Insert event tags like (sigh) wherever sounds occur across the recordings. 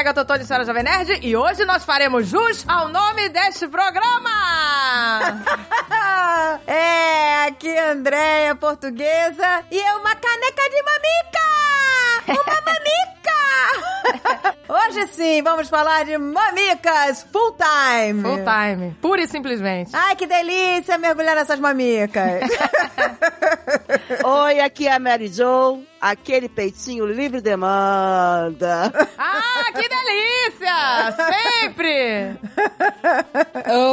é a Gatotone, senhora Jovem Nerd, e hoje nós faremos jus ao nome deste programa! (laughs) é, aqui Andréia, portuguesa, e é uma caneca de mamica! Uma (laughs) mamica! (laughs) Hoje sim, vamos falar de mamicas full time. Full time, pura e simplesmente. Ai, que delícia mergulhar nessas mamicas. (laughs) Oi, aqui é a Mary Jo, aquele peitinho livre demanda. (laughs) Ah, que delícia! Sempre!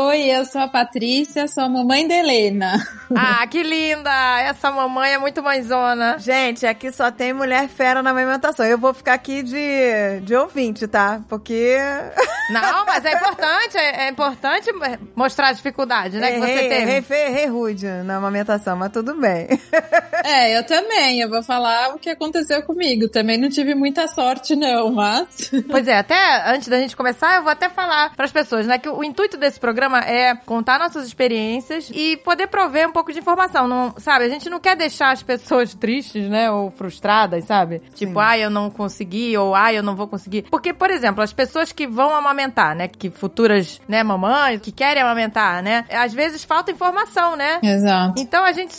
Oi, eu sou a Patrícia, sou a mamãe da Helena. Ah, que linda! Essa mamãe é muito mãezona. Gente, aqui só tem mulher fera na amamentação. Eu vou ficar aqui de, de ouvinte, tá? Porque. (laughs) Não, mas é importante, é, é importante mostrar a dificuldade, né? Errei, que você teve. Errei, errei rude na amamentação, mas tudo bem. (laughs) É, eu também. Eu vou falar o que aconteceu comigo. Também não tive muita sorte, não, mas. (laughs) Pois é, até antes da gente começar, eu vou até falar para as pessoas, né, que o intuito desse programa é contar nossas experiências e poder prover um pouco de informação, não, sabe? A gente não quer deixar as pessoas tristes, né, ou frustradas, sabe? Tipo, ai, ah, eu não consegui, ou ai, ah, eu não vou conseguir. Porque, por exemplo, as pessoas que vão amamentar, né, que futuras, né, mamães, que querem amamentar, né, às vezes falta informação, né? Exato. Então a gente,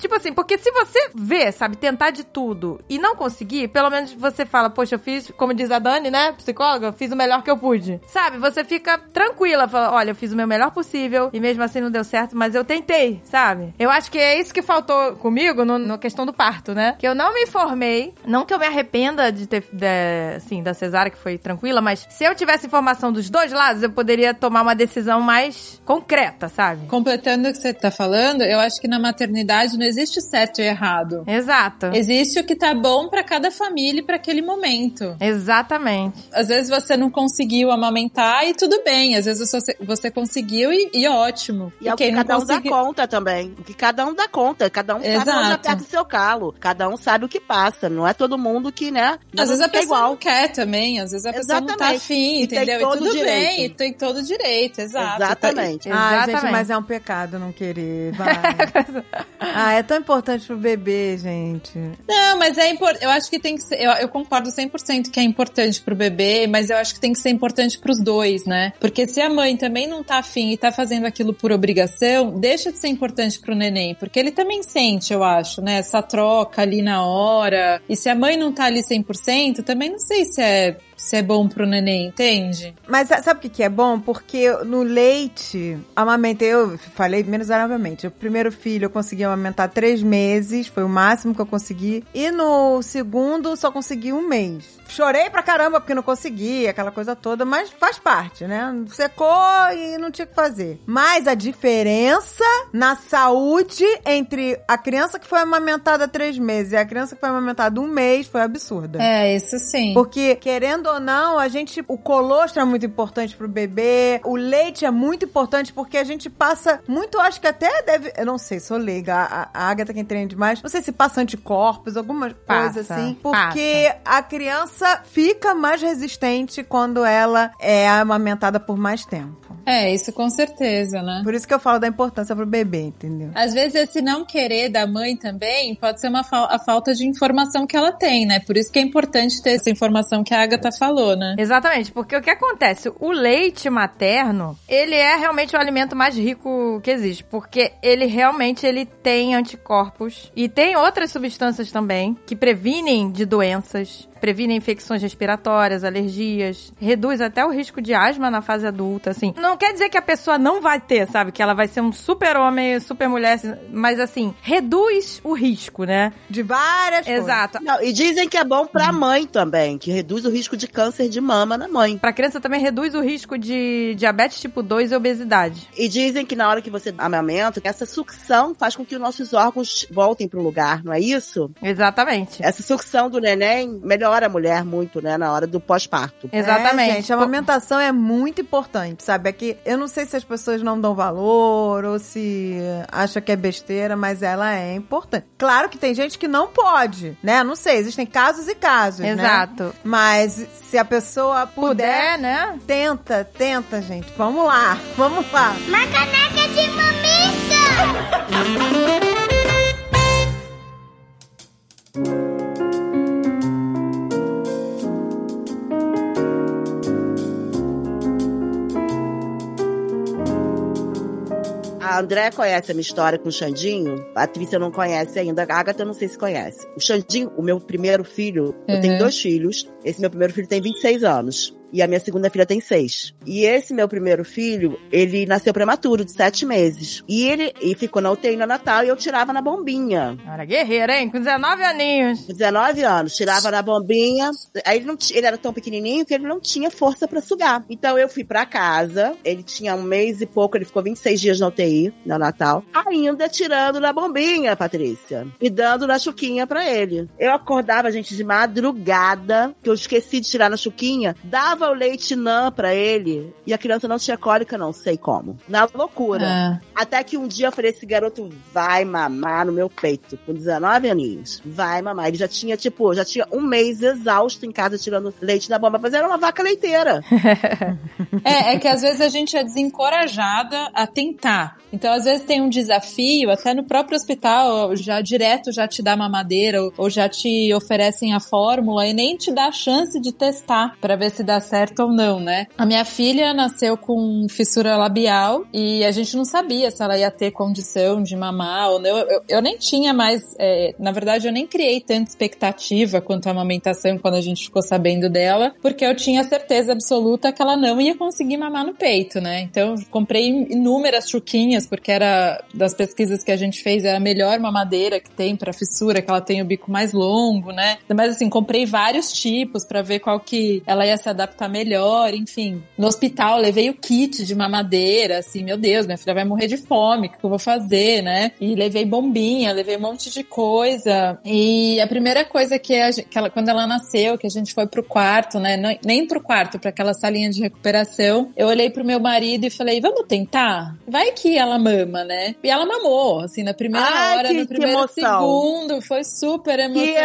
tipo assim, porque se você vê, sabe, tentar de tudo e não conseguir, pelo menos você fala, poxa, eu fiz, como diz a Dani, né, psicóloga, fiz o melhor que eu pude. Sabe, você fica tranquila, fala, olha, eu fiz o meu melhor possível e mesmo assim não deu certo, mas eu tentei, sabe? Eu acho que é isso que faltou comigo no, no questão do parto, né? Que eu não me informei, não que eu me arrependa de ter, de, assim, da cesárea que foi tranquila, mas se eu tivesse informação dos dois lados, eu poderia tomar uma decisão mais concreta, sabe? Completando o que você tá falando, eu acho que na maternidade não existe certo e errado. Exato. Existe o que tá bom para cada família e para aquele momento. Exatamente. Às vezes você não conseguiu amamentar e tudo bem. Às vezes você, você conseguiu e, e ótimo. E, é o que cada um dá conta também. O que cada um dá conta. Cada um Exato. sabe onde aperta o seu calo. Cada um sabe o que passa. Não é todo mundo que, né? Às vezes a pessoa igual. não quer também. Às vezes a pessoa Exatamente. não tá afim, entendeu? E, e tudo direito. bem. E tem todo direito. Exato. Exatamente. Tá, ah, gente, mas é um pecado não querer. Vai. (laughs) ah, é tão importante pro bebê, gente. Não, mas é importante. Eu acho que tem que ser. Eu, eu concordo 100% que é importante pro bebê, mas eu acho que tem que ser importante pros dois, né? Porque se a mãe também não tá afim e tá fazendo aquilo por obrigação, deixa de ser importante pro neném, porque ele também sente, eu acho, né? Essa troca ali na hora. E se a mãe não tá ali 100%, também não sei se é se é bom pro neném, entende? Mas sabe o que, que é bom? Porque no leite, amamentei, eu falei miserabilimente. O primeiro filho eu consegui amamentar três meses, foi o máximo que eu consegui. E no segundo, só consegui um mês. Chorei pra caramba porque não consegui, aquela coisa toda, mas faz parte, né? Secou e não tinha o que fazer. Mas a diferença na saúde entre a criança que foi amamentada três meses e a criança que foi amamentada um mês foi absurda. É, isso sim. Porque, querendo ou não, a gente. O colostro é muito importante pro bebê, o leite é muito importante porque a gente passa muito, acho que até deve. Eu não sei, sou leiga. A, a Agatha que entende mais. Não sei se passa anticorpos, alguma coisa assim. Porque passa. a criança fica mais resistente quando ela é amamentada por mais tempo. É, isso com certeza, né? Por isso que eu falo da importância pro bebê, entendeu? Às vezes esse não querer da mãe também pode ser uma fa a falta de informação que ela tem, né? Por isso que é importante ter essa informação que a Agatha falou, né? Exatamente, porque o que acontece? O leite materno, ele é realmente o alimento mais rico que existe, porque ele realmente ele tem anticorpos e tem outras substâncias também que previnem de doenças previne infecções respiratórias, alergias, reduz até o risco de asma na fase adulta, assim. Não quer dizer que a pessoa não vai ter, sabe? Que ela vai ser um super homem, super mulher, assim, mas assim, reduz o risco, né? De várias Exato. Não, e dizem que é bom pra mãe também, que reduz o risco de câncer de mama na mãe. Pra criança também reduz o risco de diabetes tipo 2 e obesidade. E dizem que na hora que você amamenta, essa sucção faz com que os nossos órgãos voltem pro lugar, não é isso? Exatamente. Essa sucção do neném melhora melhora a mulher muito, né, na hora do pós-parto. Exatamente. É, gente, a amamentação é muito importante, sabe? É que eu não sei se as pessoas não dão valor ou se acha que é besteira, mas ela é importante. Claro que tem gente que não pode, né? Não sei, existem casos e casos, né? Exato. Né? Mas se a pessoa puder, puder, né? Tenta, tenta, gente. Vamos lá, (laughs) vamos lá. Uma caneca de mamica! (laughs) A André conhece a minha história com o Xandinho. A Patrícia não conhece ainda. A Agatha não sei se conhece. O Xandinho, o meu primeiro filho, eu tenho Uhum. dois filhos. Esse meu primeiro filho tem 26 anos. E a minha segunda filha tem seis. E esse meu primeiro filho, ele nasceu prematuro, de sete meses. E ele e ficou na UTI no Natal e eu tirava na bombinha. Era guerreira, hein? Com 19 aninhos. Com 19 anos, tirava na bombinha. Aí ele, não, ele era tão pequenininho que ele não tinha força pra sugar. Então eu fui pra casa, ele tinha um mês e pouco, ele ficou 26 dias na UTI, no Natal. Ainda tirando na bombinha, Patrícia. E dando na chuquinha pra ele. Eu acordava, gente, de madrugada, que eu esqueci de tirar na chuquinha, dava o leite nã pra ele. E a criança não tinha cólica, não sei como. Na loucura. É. Até que um dia eu falei, esse garoto vai mamar no meu peito, com 19 aninhos. Vai mamar. Ele já tinha, tipo, já tinha um mês exausto em casa tirando leite da bomba, mas era uma vaca leiteira. (laughs) É, é que às vezes a gente é desencorajada a tentar. Então, às vezes tem um desafio, até no próprio hospital, já direto já te dá mamadeira ou, ou já te oferecem a fórmula e nem te dá a chance de testar pra ver se dá certo ou não, né? A minha filha nasceu com fissura labial e a gente não sabia se ela ia ter condição de mamar ou não. Eu, eu nem tinha mais, é, na verdade, eu nem criei tanta expectativa quanto à amamentação quando a gente ficou sabendo dela, porque eu tinha certeza absoluta que ela não ia conseguir mamar no peito, né? Então, eu comprei inúmeras chuquinhas, porque era das pesquisas que a gente fez, é a melhor mamadeira que tem pra fissura, que ela tem o bico mais longo, né? Mas assim, comprei vários tipos pra ver qual que ela ia se adaptar melhor, enfim. No hospital, levei o kit de mamadeira, assim, meu Deus, minha filha vai morrer de fome, o que que eu vou fazer, né? E levei bombinha, levei um monte de coisa. E a primeira coisa que, a que ela, quando ela nasceu, que a gente foi pro quarto, né? Não- Nem pro quarto, pra aquela salinha de recuperação, eu olhei pro meu marido e falei, vamos tentar? Vai que ela mama, né? E ela mamou, assim, na primeira Ai, hora, que- no que primeiro segundo. Foi super emocionante.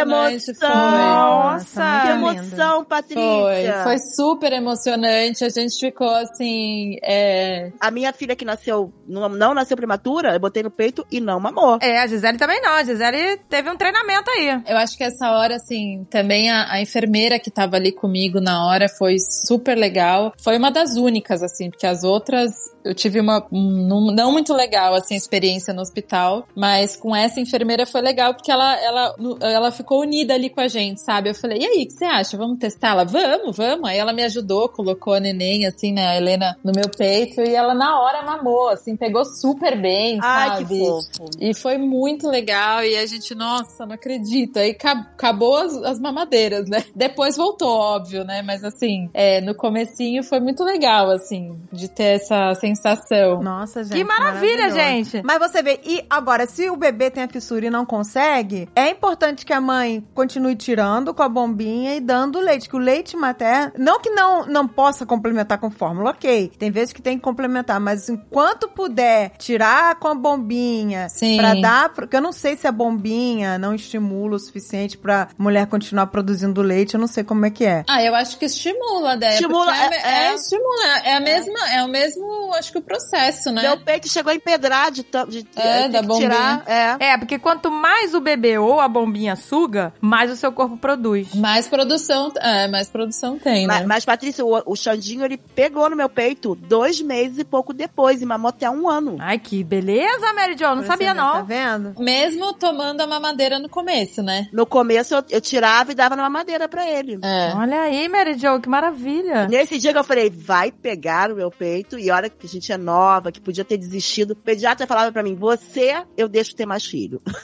emoção! Foi. Nossa, Que muito emoção, Patrícia. Foi, foi super emocionante. A gente ficou assim. É... A minha filha que nasceu, não, não nasceu prematura, eu botei no peito e não mamou. É, a Gisele também não. A Gisele teve um treinamento aí. Eu acho que essa hora, assim, também a, a enfermeira que tava ali comigo na hora foi super legal. Foi uma das únicas, assim, porque as outras eu tive uma um, não- muito legal, assim, a experiência no hospital, mas com essa enfermeira foi legal porque ela, ela, ela ficou unida ali com a gente, sabe? Eu falei, e aí, o que você acha? Vamos testar? Ela, vamos, vamos. Aí ela me ajudou, colocou a neném, assim, né, a Helena no meu peito e ela na hora mamou, assim, pegou super bem, Ai, sabe? que fofo. E foi muito legal. E a gente, nossa, não acredito. Aí ca- acabou as, as mamadeiras, né? Depois voltou, óbvio, né? Mas assim, é, no comecinho foi muito legal, assim, de ter essa sensação. Nossa, gente. Que maravilha, gente. Mas você vê, e agora, se o bebê tem a fissura e não consegue, é importante que a mãe continue tirando com a bombinha e dando leite, que o leite materno, não que não, não possa complementar com fórmula, ok, tem vezes que tem que complementar, mas enquanto puder tirar com a bombinha, pra dar, porque eu não sei se a bombinha não estimula o suficiente pra mulher continuar produzindo leite, eu não sei como é que é. Ah, eu acho que estimula, Déia. Estimula, porque é, é- é, é. estimula. É a mesma, é o mesmo, acho que o processo, né? Meu peito chegou a empedrar de tanto. De, É, da que tirar. bombinha. É. É, porque quanto mais o bebê ou a bombinha suga, mais o seu corpo produz. Mais produção, é, mais produção tem, né? Mas, mas, Patrícia, o, o Xandinho, ele pegou no meu peito dois meses e pouco depois e mamou até um ano. Ai, que beleza, Mary Jo. Não sabia, ver, Tá não. vendo? Mesmo tomando a mamadeira no começo, né? No começo, eu, eu tirava e dava numa madeira pra ele. É. Olha aí, Mary Jo, que maravilha. Nesse dia que eu falei, vai pegar o meu peito, e olha que a gente é nova, que podia ter desistido. O pediatra falava pra mim, você, eu deixo ter mais filho. (laughs)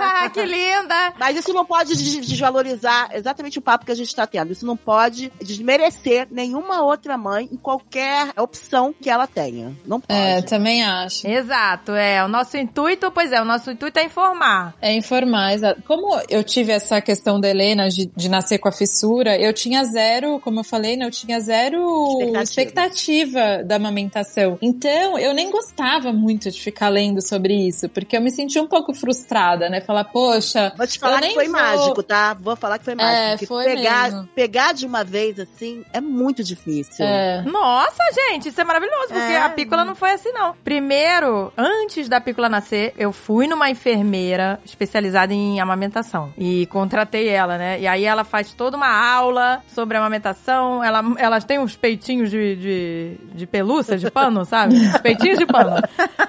Ah, que linda. Mas isso não pode des- desvalorizar exatamente o papo que a gente tá tendo. Isso não pode desmerecer nenhuma outra mãe em qualquer opção que ela tenha. Não pode. É, também acho. Exato, é. O nosso intuito, pois é, o nosso intuito é informar. É informar, exato. Como eu tive essa questão da Helena de, de nascer com a fissura, eu tinha zero, como eu falei, né, eu tinha zero Expectativa. expectativa. da amamentação. Então, eu nem gostava muito de ficar lendo sobre isso, porque eu me sentia um pouco frustrada, né? Falar, poxa, Vou te falar eu que nem foi vou- mágico, tá? Vou falar que foi mágico. É, porque foi pegar, mesmo. pegar de uma vez, assim, é muito difícil. É. Nossa, gente, isso é maravilhoso, porque É. a pícola não foi assim, não. Primeiro, antes da pícola nascer, eu fui numa enfermeira especializada em amamentação. E contratei ela, né? E aí ela faz toda uma aula sobre amamentação. Ela, elas têm uns peitinhos de, de, de pelúcia, de pano, sabe? (laughs) Os peitinhos de pano.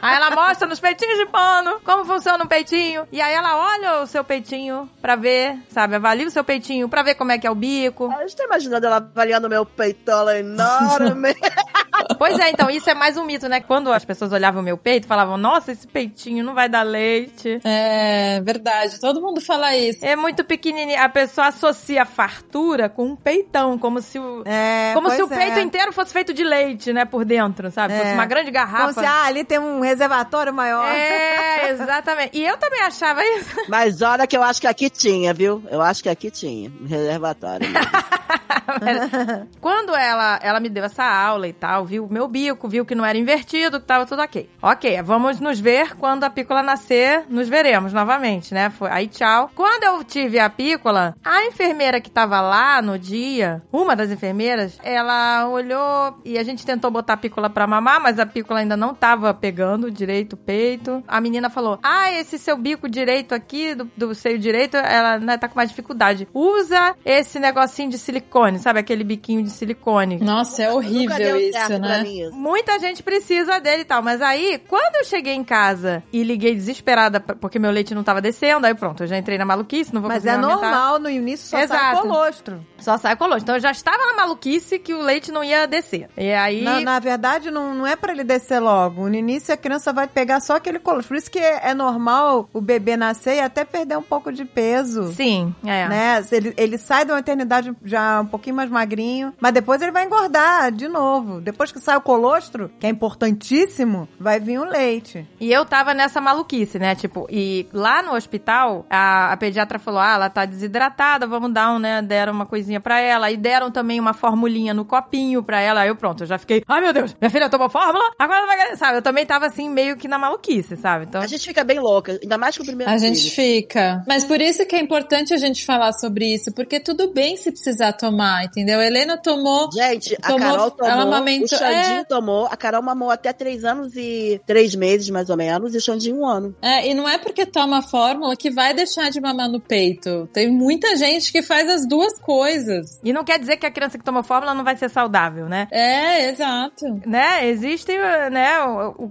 Aí ela mostra nos peitinhos de pano como funciona um peitinho. E aí ela olha o seu peitinho pra ver, sabe? Avalia o seu peitinho pra ver como é que é o bico. Eu estou imaginando ela avaliando meu peitola enorme. (laughs) Pois é, então, isso é mais um mito, né? Quando as pessoas olhavam o meu peito, falavam, nossa, esse peitinho não vai dar leite. É, verdade. Todo mundo fala isso. É muito pequenininho. A pessoa associa a fartura com um peitão, como se o... É, como se o é. peito inteiro fosse feito de leite, né, por dentro, sabe? É. Fosse uma grande Como garrafa. se, ah, ali tem um reservatório maior. É, exatamente. E eu também achava isso. (laughs) Mas olha que eu acho que aqui tinha, viu? Eu acho que aqui tinha. Um reservatório. (laughs) (laughs) Quando ela, ela me deu essa aula e tal, viu o meu bico, viu que não era invertido, que tava tudo ok. Ok, vamos nos ver quando a pícola nascer, nos veremos novamente, né? Foi, aí tchau. Quando eu tive a pícola, a enfermeira que tava lá no dia, uma das enfermeiras, ela olhou e a gente tentou botar a pícola pra mamar, mas a pícola ainda não tava pegando direito o peito. A menina falou: Ah, esse seu bico direito aqui, do, do seio direito, ela né, tá com mais dificuldade. Usa esse negocinho de silicone, sabe? Aquele biquinho de silicone. Nossa, é horrível isso, né? isso. Muita gente precisa dele e tal, mas aí, quando eu cheguei em casa e liguei desesperada porque meu leite não tava descendo, aí pronto, eu já entrei na maluquice, não vou Mas é normal, no início só sai Exato. colostro. Só sai colostro. Então eu já estava na maluquice que o leite não ia descer. E aí. Na, na verdade, não, não é pra ele descer logo. No início, a criança vai pegar só aquele colostro. Por isso que é, é normal o bebê nascer e até perder um pouco de peso. Sim, é. Né? Ele, ele sai da maternidade já um pouquinho mais magrinho, mas depois ele vai engordar de novo. Depois que sai o colostro, que é importantíssimo, vai vir o leite. E eu tava nessa maluquice, né? Tipo, e lá no hospital, a, a pediatra falou: ah, ela tá desidratada, vamos dar um, né? Deram uma coisinha pra ela. E deram também uma formulinha no copinho pra ela. Aí eu, pronto, eu já fiquei: ai meu Deus, minha filha tomou fórmula, agora ela vai. Sabe? Eu também tava assim, meio que na maluquice, sabe? Então. A gente fica bem louca, ainda mais com o primeiro A gente filho. fica. Mas por isso que é importante a gente falar sobre isso, porque tudo bem se precisar tomar, entendeu? A Helena tomou. Gente, a Tomou- Carol tomou, ela amamentou- o Xandinho é. tomou, a Carol mamou até três anos e três meses, mais ou menos, e o Xandinho um ano. É, e não é porque toma fórmula que vai deixar de mamar no peito. Tem muita gente que faz as duas coisas. E não quer dizer que a criança que toma fórmula não vai ser saudável, né? É, exato. Né? Existe, né,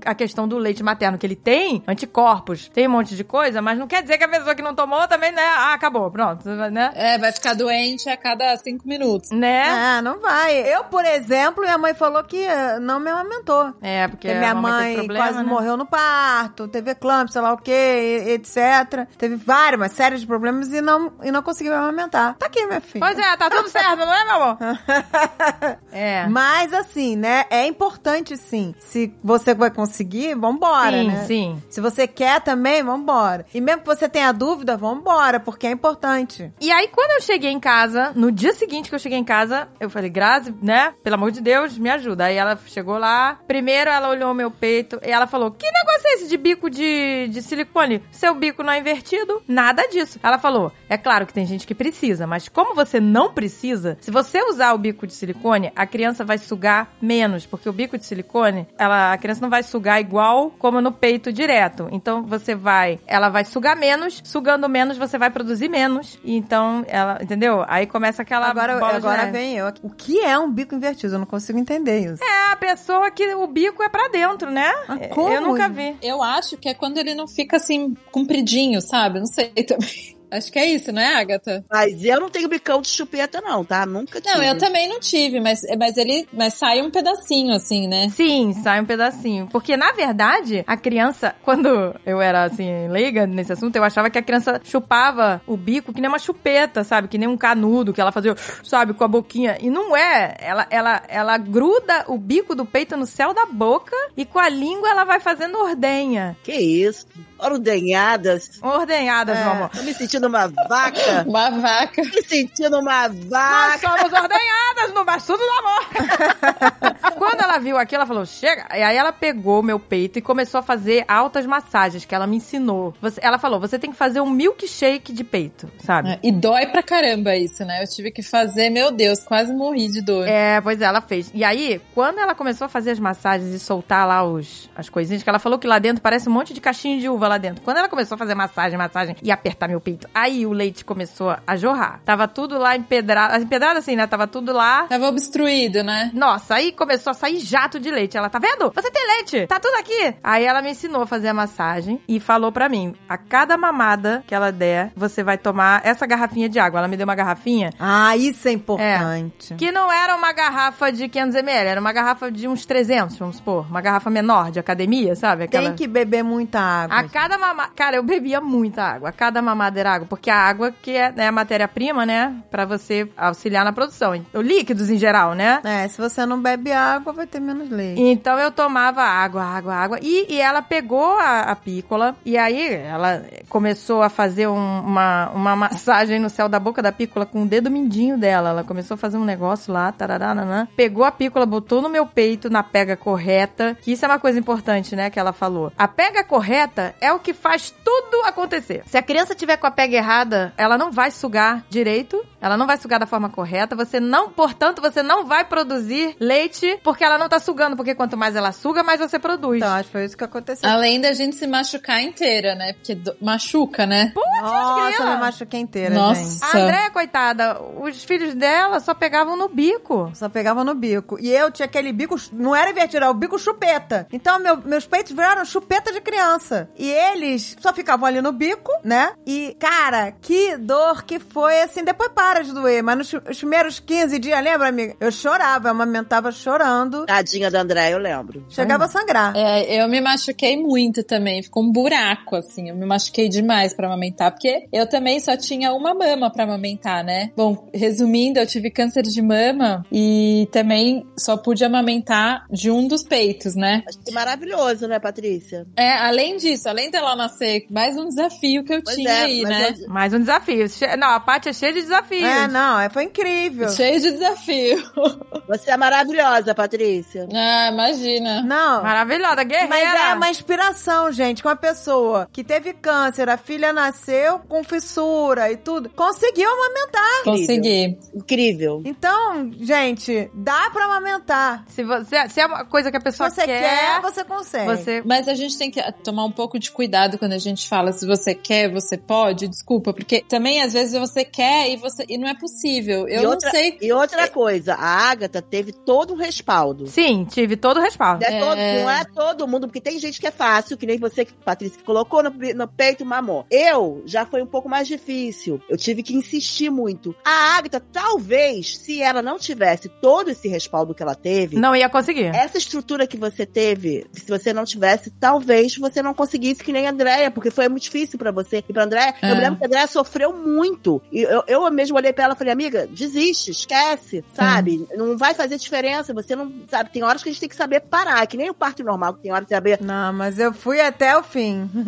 a questão do leite materno que ele tem, anticorpos, tem um monte de coisa, mas não quer dizer que a pessoa que não tomou também, né, ah, acabou, pronto, né? É, vai ficar doente a cada cinco minutos. Né? Ah, não vai. Eu, por exemplo, minha mãe falou que eh, não me amamentou. É, porque minha mãe teve problema, quase né? morreu no parto, teve eclâmpsia, sei lá o que, etc. Teve várias, uma série de problemas e não, e não conseguiu me amamentar. Tá aqui, minha filha. Pois é, tá tudo certo, não é, meu amor? (laughs) É. Mas assim, né? É importante sim. Se você vai conseguir, vambora, sim, né? sim. Se você quer também, vambora. E mesmo que você tenha dúvida, vambora, porque é importante. E aí, quando eu cheguei em casa, no dia seguinte que eu cheguei em casa, eu falei, Grazi, né? Pelo amor de Deus, me ajuda. Aí ela chegou lá, primeiro ela olhou meu peito e ela falou: Que negócio é esse de bico de, de silicone? Seu bico não é invertido? Nada disso. Ela falou: É claro que tem gente que precisa, mas como você não precisa, se você usar o bico de silicone, a criança vai sugar menos, porque o bico de silicone, ela, a criança não vai sugar igual como no peito direto. Então você vai, ela vai sugar menos, sugando menos, você vai produzir menos. Então ela, entendeu? Aí começa aquela Agora, bola de agora neve. vem eu. O que é um bico invertido? Eu não consigo entender isso. É a pessoa que o bico é pra dentro, né? Ah, como? Eu nunca vi. Eu acho que é quando ele não fica assim, compridinho, sabe? Não sei também. Acho que é isso, não é, Agatha? Mas eu não tenho bicão de chupeta, não, tá? Nunca tive. Não, eu também não tive, mas, mas ele mas sai um pedacinho, assim, né? Sim, sai um pedacinho. Porque, na verdade, a criança, quando eu era, assim, leiga nesse assunto, eu achava que a criança chupava o bico que nem uma chupeta, sabe? Que nem um canudo, que ela fazia, sabe, com a boquinha. E não é. Ela, ela, ela gruda o bico do peito no céu da boca e com a língua ela vai fazendo ordenha. Que isso? Ordenhadas. Ordenhadas, É. meu amor. Tô me sentindo uma vaca. (laughs) Uma vaca. me sentindo uma Nós vaca. somos ordenhadas no bastudo do amor. (laughs) Quando ela viu aquilo, ela falou, chega. E aí ela pegou o meu peito e começou a fazer altas massagens, que ela me ensinou. Você- ela falou, você tem que fazer um milkshake de peito, sabe? É, E dói pra caramba isso, né? Eu tive que fazer, meu Deus, quase morri de dor. É, pois é, ela fez. E aí, quando ela começou a fazer as massagens e soltar lá os, as coisinhas, que ela falou que lá dentro parece um monte de caixinha de uva lá dentro. Quando ela começou a fazer massagem, massagem e apertar meu peito, aí o leite começou a jorrar. Tava tudo lá empedrado, empedrado assim, né? Tava tudo lá. Tava obstruído, né? Nossa, aí começou a sair jato de leite. Ela, tá vendo? Você tem leite! Tá tudo aqui! Aí ela me ensinou a fazer a massagem e falou pra mim: a cada mamada que ela der, você vai tomar essa garrafinha de água. Ela me deu uma garrafinha Ah, isso é importante. que não era uma garrafa de 500ml, era uma garrafa de uns 300, vamos supor. Uma garrafa menor de academia, sabe? Aquela... Tem que beber muita água. A cada mamada. Cara, eu bebia muita água. Cada mamada era água. Porque a água que é né, a matéria-prima, né? Pra você auxiliar na produção. O líquidos em geral, né? É, se você não bebe água, vai ter menos leite. Então eu tomava água, água, água. E, e ela pegou a, a pícola e aí ela começou a fazer um- uma, uma massagem no céu da boca da pícola com o dedo mindinho dela. Ela começou a fazer um negócio lá, tarará, nanã. Pegou a pícola, botou no meu peito na pega correta. Que isso é uma coisa importante, né? Que ela falou. A pega correta é o que faz tudo acontecer. Se a criança tiver com a pega errada, ela não vai sugar direito. Ela não vai sugar da forma correta. Você não, portanto, você não vai produzir leite porque ela não tá sugando. Porque quanto mais ela suga, mais você produz. Então, acho que foi isso que aconteceu. Além da gente se machucar inteira, né? Porque do- machuca, né? Nossa, grila. eu me machuquei inteira, Nossa. gente. A Andréia, coitada, os filhos dela só pegavam no bico. Só pegava no bico. E eu tinha aquele bico, não era invertido, era o bico chupeta. Então, meu- meus peitos viraram chupeta de criança. E eles só ficavam ali no bico, né? E, cara, que dor que foi, assim, depois para de doer. Mas nos os primeiros 15 dias, lembra, amiga? Eu chorava, eu amamentava chorando. Tadinha da André, eu lembro. Chegava a sangrar. É, eu me machuquei muito também. Ficou um buraco, assim. Eu me machuquei demais pra amamentar. Porque eu também só tinha uma mama pra amamentar, né? Bom, resumindo, eu tive câncer de mama e também só pude amamentar de um dos peitos, né? Acho que maravilhoso, né, Patrícia? É, além disso, além dela nascer, mais um desafio que eu Pois tinha é, aí, né? eu- Mais um desafio. Che- Não, a Paty é cheia de desafios. É, não, é, foi incrível. Cheio de desafio. (laughs) Você é maravilhosa, Patrícia. ah, imagina. Não. Maravilhosa, guerreira. Mas é uma inspiração, gente. Com uma pessoa que teve câncer, a filha nasceu com fissura e tudo, conseguiu amamentar. Consegui. Incrível. Então, gente, dá pra amamentar. Se, você, se é uma coisa que a Se pessoa você quer, você consegue. você Mas a gente tem que tomar um pouco de cuidado quando a gente fala se você quer, você pode, desculpa, porque também às vezes você quer e você e não é possível. Eu e não outra, sei. E outra coisa, a Agatha teve todo um respaldo. Sim, tive todo o respaldo. Não é, É. Todo, não é todo mundo, porque tem gente que é fácil, que nem você, Patrícia, que colocou no, no peito e mamou. Eu já foi um pouco mais difícil. Eu tive que insistir muito. A Agatha, talvez, se ela não tivesse todo esse respaldo que ela teve, Não ia conseguir. essa estrutura que você teve, se você não tivesse, talvez você não conseguisse que nem a Andréia, porque foi muito difícil pra você e pra Andréia. É. Eu me lembro que a Andréia sofreu muito. E eu, eu mesmo olhei pra ela e falei, amiga, desiste, esquece, sabe? Não vai fazer diferença. Você não, sabe? Tem horas que a gente tem que saber parar, que nem o parto normal, que tem hora de saber. Não, mas eu fui até o fim. (laughs)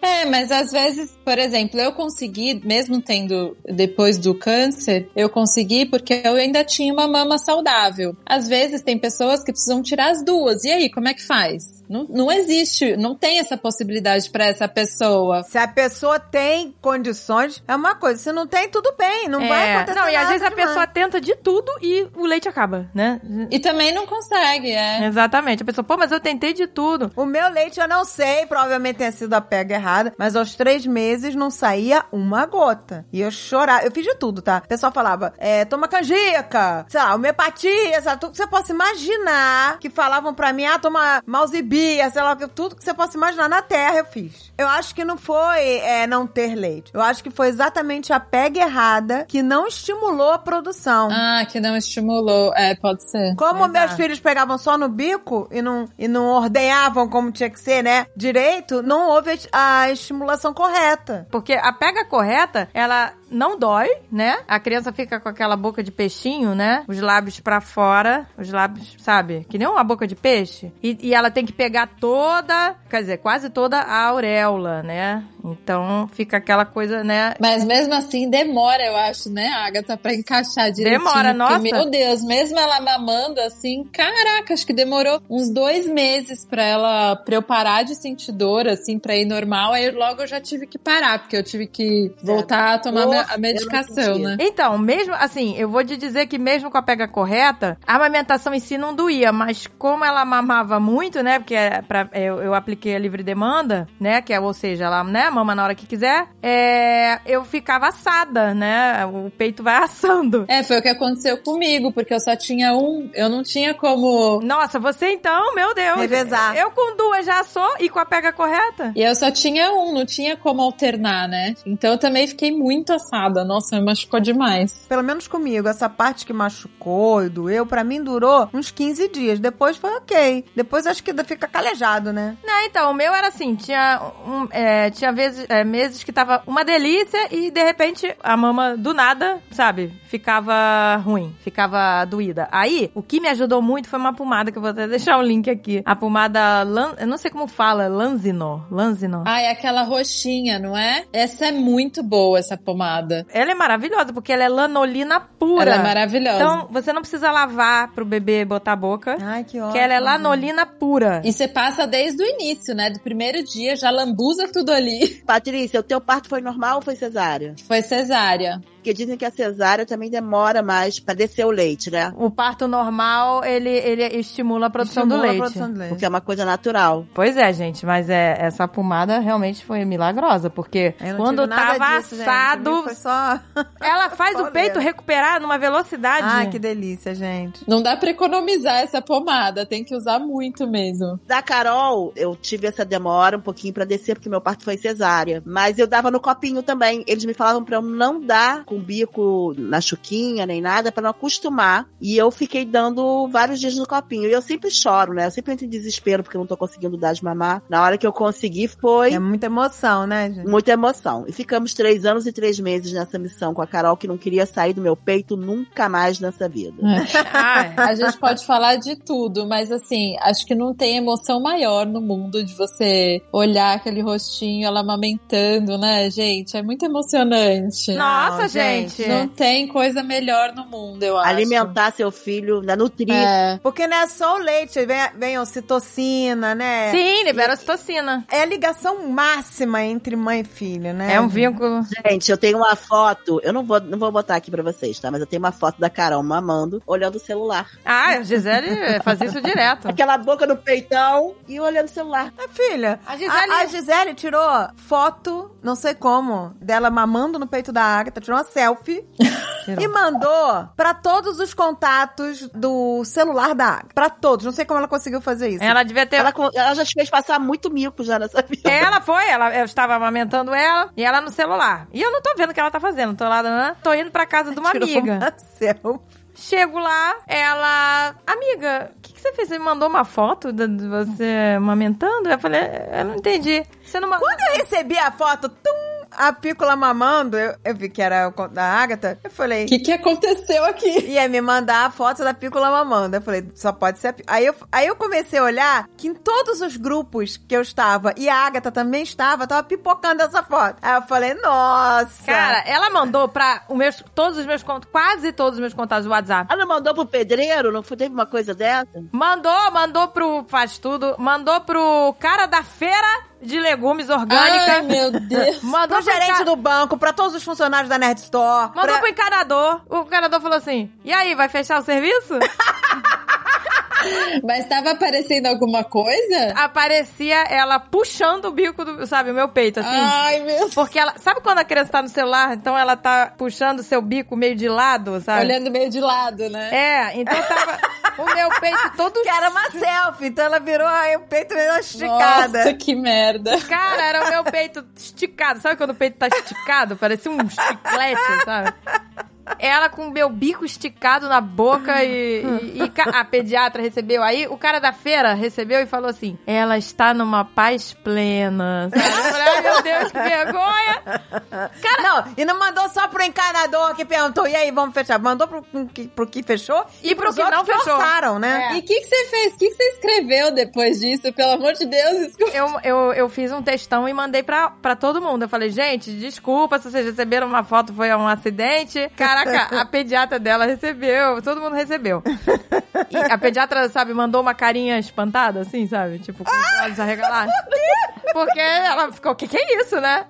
É, mas às vezes, por exemplo, eu consegui, mesmo tendo depois do câncer, eu consegui porque eu ainda tinha uma mama saudável. Às vezes tem pessoas que precisam tirar as duas. E aí, como é que faz? Não, não existe, não tem essa possibilidade pra essa pessoa. Se a pessoa tem condições, é uma coisa. Se não tem, tudo bem. Não vai É, acontecer não, e às vezes a demais. pessoa tenta de tudo e o leite acaba, né? E também não consegue, é. Exatamente. A pessoa, pô, mas eu tentei de tudo. O meu leite eu não sei, provavelmente tenha sido a pega errada, mas aos três meses não saía uma gota. E eu chorava, eu fiz de tudo, tá? O pessoal falava, é, toma canjica, sei lá, homeopatia, sabe? Tudo que você possa imaginar que falavam pra mim, ah, toma mausibia, sei lá, que- tudo que você possa imaginar na terra eu fiz. Eu acho que não foi é, não ter leite. Eu acho que foi exatamente a pega errada que não estimulou a produção. Ah, que não estimulou. É, pode ser. Como Verdade. meus filhos pegavam só no bico e não, e não ordenhavam como tinha que ser, né? Direito, não houve a estimulação correta. Porque a pega correta, ela não dói, né? A criança fica com aquela boca de peixinho, né? Os lábios pra fora, os lábios, sabe? Que nem uma boca de peixe. E, e ela tem que pegar toda, quer dizer, quase toda a auréola, né? Então fica aquela coisa, né? Mas mesmo assim demora, eu acho, né, Agatha, pra encaixar direitinho. Demora, porque, nossa. Meu Deus, mesmo ela mamando assim, caraca, acho que demorou uns dois meses pra ela, pra eu parar de sentir dor, assim, pra ir normal. Aí logo eu já tive que parar, porque eu tive que voltar a tomar Ou me- a medicação, né? Então, mesmo assim, eu vou te dizer que mesmo com a pega correta, a amamentação em si não doía, mas como ela mamava muito, né? Porque é pra, eu, eu apliquei a livre demanda, né? Que é, ou seja, ela, né, mama na hora que quiser, é, eu ficava assada, né? O peito vai (laughs) assando. É, foi o que aconteceu comigo, porque eu só tinha um, eu não tinha como. Nossa, você então, meu Deus. Revezar. Eu com duas já sou e com a pega correta? E eu só tinha um, não tinha como alternar, né? Então eu também fiquei muito assada. Nossa, me machucou demais. Pelo menos comigo, essa parte que machucou e doeu, pra mim durou uns 15 dias. Depois foi ok. Depois acho que fica calejado, né? Não, então, o meu era assim, tinha, um, é, tinha vezes, é, meses que tava uma delícia e de repente a mama do nada, sabe, ficava ruim, ficava doída. Aí, o que me ajudou muito foi uma pomada, que eu vou até deixar o link aqui. A pomada, Lan, eu não sei como fala, Lanzino, Lanzino. Ah, é aquela roxinha, não é? Essa é muito boa, essa pomada. Ela é maravilhosa, porque ela é lanolina pura. Ela é maravilhosa. Então, você não precisa lavar pro bebê botar a boca, Ai, que ótimo. que ela é lanolina pura. E você passa desde o início, né? Do primeiro dia, já lambuza tudo ali. Patrícia, o teu parto foi normal ou foi cesárea? Foi cesárea. Porque dizem que a cesárea também demora mais pra descer o leite, né? O parto normal, ele, ele estimula a produção Estimula do a leite. produção do leite. Porque é uma coisa natural. Pois é, gente, mas é, essa pomada realmente foi milagrosa, porque Eu não quando tava disso, assado, só... (laughs) ela faz o peito recuperar numa velocidade. Ai, que delícia, gente. Não dá pra economizar essa pomada, tem que usar muito mesmo. Da Carol, eu tive essa demora um pouquinho pra descer, porque meu parto foi cesárea. Mas eu dava no copinho também. Eles me falavam pra eu não dar com o bico na chuquinha, nem nada, pra não acostumar. E eu fiquei dando vários dias no copinho. E eu sempre choro, né? Eu sempre entro em desespero porque eu não tô conseguindo dar de mamar. Na hora que eu consegui, foi É muita emoção, né, gente? muita emoção. E ficamos três anos e três meses nessa missão com a Carol, que não queria sair do meu peito nunca mais nessa vida. Ai, (laughs) A gente pode falar de tudo, mas assim, acho que não tem emoção maior no mundo de você olhar aquele rostinho, ela amamentando, né, gente? É muito emocionante. Nossa, Não, gente. Gente. Não tem coisa melhor no mundo, eu acho. Alimentar seu filho, né, nutrir. É. Porque não é só o leite, vem, vem ocitocina, né? Sim, libera ocitocina. É a ligação máxima entre mãe e filho, né? É um vínculo. Gente, eu tenho uma foto, eu não vou, não vou botar aqui pra vocês, tá? Mas eu tenho uma foto da Carol mamando, olhando o celular. Ah, a Gisele (laughs) fazia isso direto. Aquela boca no peitão e olhando o celular. É, filha. A A Gisele- Gisele... A, Gisele tirou foto, não sei como, dela mamando no peito da Agatha, tirou uma selfie (laughs) e mandou pra todos os contatos do celular da Agatha. Pra todos. Não sei como ela conseguiu fazer isso. Ela devia ter. Ela, ela já te fez passar muito mico já nessa vida. Ela foi, ela, eu estava amamentando ela e ela no celular. E eu não tô vendo o que ela tá fazendo. Tô lá, né? tô indo pra casa de uma Tirou amiga. uma selfie. Chego lá, ela. Amiga, o que, que você fez? Você me mandou uma foto de de você amamentando? Eu falei, eu não entendi. Você não mandou. Quando eu recebi a foto, tum, a pícola mamando, eu, eu vi que era o conto da Agatha, eu falei... O que, que aconteceu aqui? Ia me mandar a foto da pícola mamando. Eu falei, só pode ser a pí- aí eu, aí eu comecei a olhar que em todos os grupos que eu estava, e a Agatha também estava, tava pipocando essa foto. Aí eu falei, nossa. Cara, ela mandou pra o meus, todos os meus contos, quase todos os meus contatos do WhatsApp. Ela mandou pro pedreiro? Não foi- teve uma coisa dessa? Mandou, mandou pro Faz Tudo, mandou pro cara da feira de legumes orgânica. Ai, meu Deus. (laughs) Mandou pro gerente ca- do banco, pra todos os funcionários da Nerd Store. Mandou pra... pro encanador. O encanador falou assim: E aí, vai fechar o serviço? (laughs) Mas tava aparecendo alguma coisa? Aparecia ela puxando o bico do, sabe, o meu peito, assim. Ai, meu Porque ela. Sabe quando a criança tá no celular, então ela tá puxando o seu bico meio de lado, sabe? Olhando meio de lado, né? É, então tava (laughs) o meu peito todo. Que era uma selfie, então ela virou aí o peito meio esticada. Nossa, que merda. Cara, era o meu peito esticado. Sabe quando o peito tá esticado? Parecia um chiclete, sabe? Ela com o meu bico esticado na boca e, e- e a pediatra recebeu. Aí o cara da feira recebeu e falou assim: ela está numa paz plena. Sabe? Eu falei, Ai, meu Deus, que vergonha. Não, e não mandou só pro encanador que perguntou, e aí, vamos fechar? Mandou pro, pro que- pro que fechou E pro pros que não fechou. forçaram, né? É. E o que, que você fez? O que, que você escreveu depois disso? Pelo amor de Deus, desculpa. Eu, eu, eu fiz um textão e mandei pra, pra todo mundo. Eu falei, gente, desculpa se vocês receberam uma foto, foi um acidente. Caraca, (laughs) a pediatra dela recebeu, todo mundo recebeu. E a pediatra, sabe, mandou uma carinha espantada, assim, sabe? Tipo, com os olhos arregalados. Porque ela ficou, o que que é isso, né?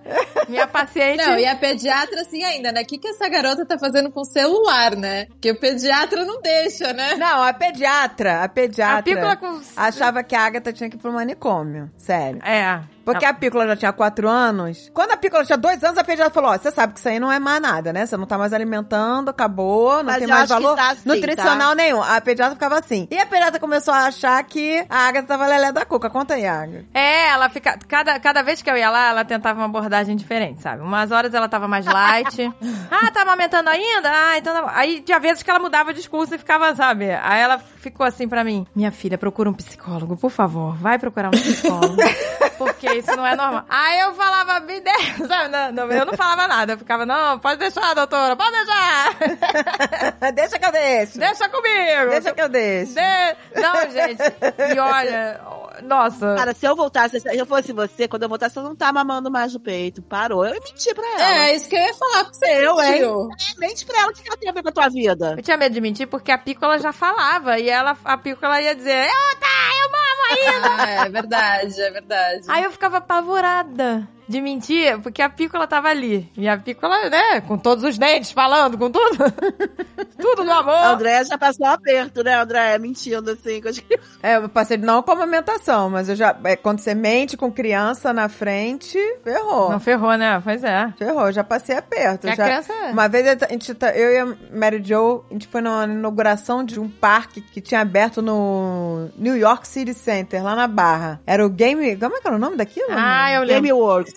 Minha paciente... Não, e a pediatra assim ainda, né? O que, que essa garota tá fazendo com o celular, né? Porque o pediatra não deixa, né? Não, a pediatra, a pediatra A pícola com... achava que a Agatha tinha que ir pro manicômio. Sério. É. Porque a Pícola já tinha quatro anos. Quando a Pícola tinha dois anos, a pediatra falou: Ó, você sabe que isso aí não é mais nada, né? Você não tá mais alimentando, acabou, não Mas tem mais valor tá assim, nutricional nenhum. A pediatra ficava assim. E a pediatra começou a achar que a Agatha tava lelé da cuca. Conta aí, Agatha. É, ela fica. Cada, cada vez que eu ia lá, ela tentava uma abordagem diferente, sabe? Umas horas ela tava mais light. (laughs) ah, tá amamentando ainda? Ah, então tá. Aí tinha vezes que ela mudava o discurso e ficava, sabe? Aí ela ficou assim pra mim: Minha filha, procura um psicólogo, por favor. Vai procurar um psicólogo. (laughs) Porque isso não é normal. Aí eu falava, me deixa, (laughs) sabe? Não, não, eu não falava nada. Eu ficava, não, pode deixar, doutora, pode deixar. (laughs) Deixa que eu deixo. Deixa comigo. Deixa que eu deixo. De- Não, gente. E olha, nossa. Cara, se eu voltasse, se eu fosse você, quando eu voltasse, eu não tá mamando mais no peito. Parou. Eu menti pra ela. É, isso que eu ia falar pra você. Eu, hein? mentiu. É, mente pra ela o que ela tem a ver com a tua vida. Eu tinha medo de mentir porque a Pícola já falava e ela, a Pícola ia dizer, eu tá, Ah, é verdade, é verdade. Aí eu ficava apavorada de mentir porque a Pícola tava ali. E a Pícola, né, com todos os dentes falando, com tudo. (laughs) tudo no A amor. Andréia já passou um aperto, né, Andréia? Mentindo assim. com as. É, eu passei não com amamentação, mas eu já. é, quando você mente com criança na frente, ferrou. Não ferrou, né? Pois é. Ferrou, eu já passei aperto. Que a já... criança- Uma vez a gente, tá- eu e a Mary Jo, a gente foi na inauguração de um parque que tinha aberto no New York City Center, lá na Barra. Era o Game. Como é que era o nome daquilo? Ah, eu lembro. Game Works.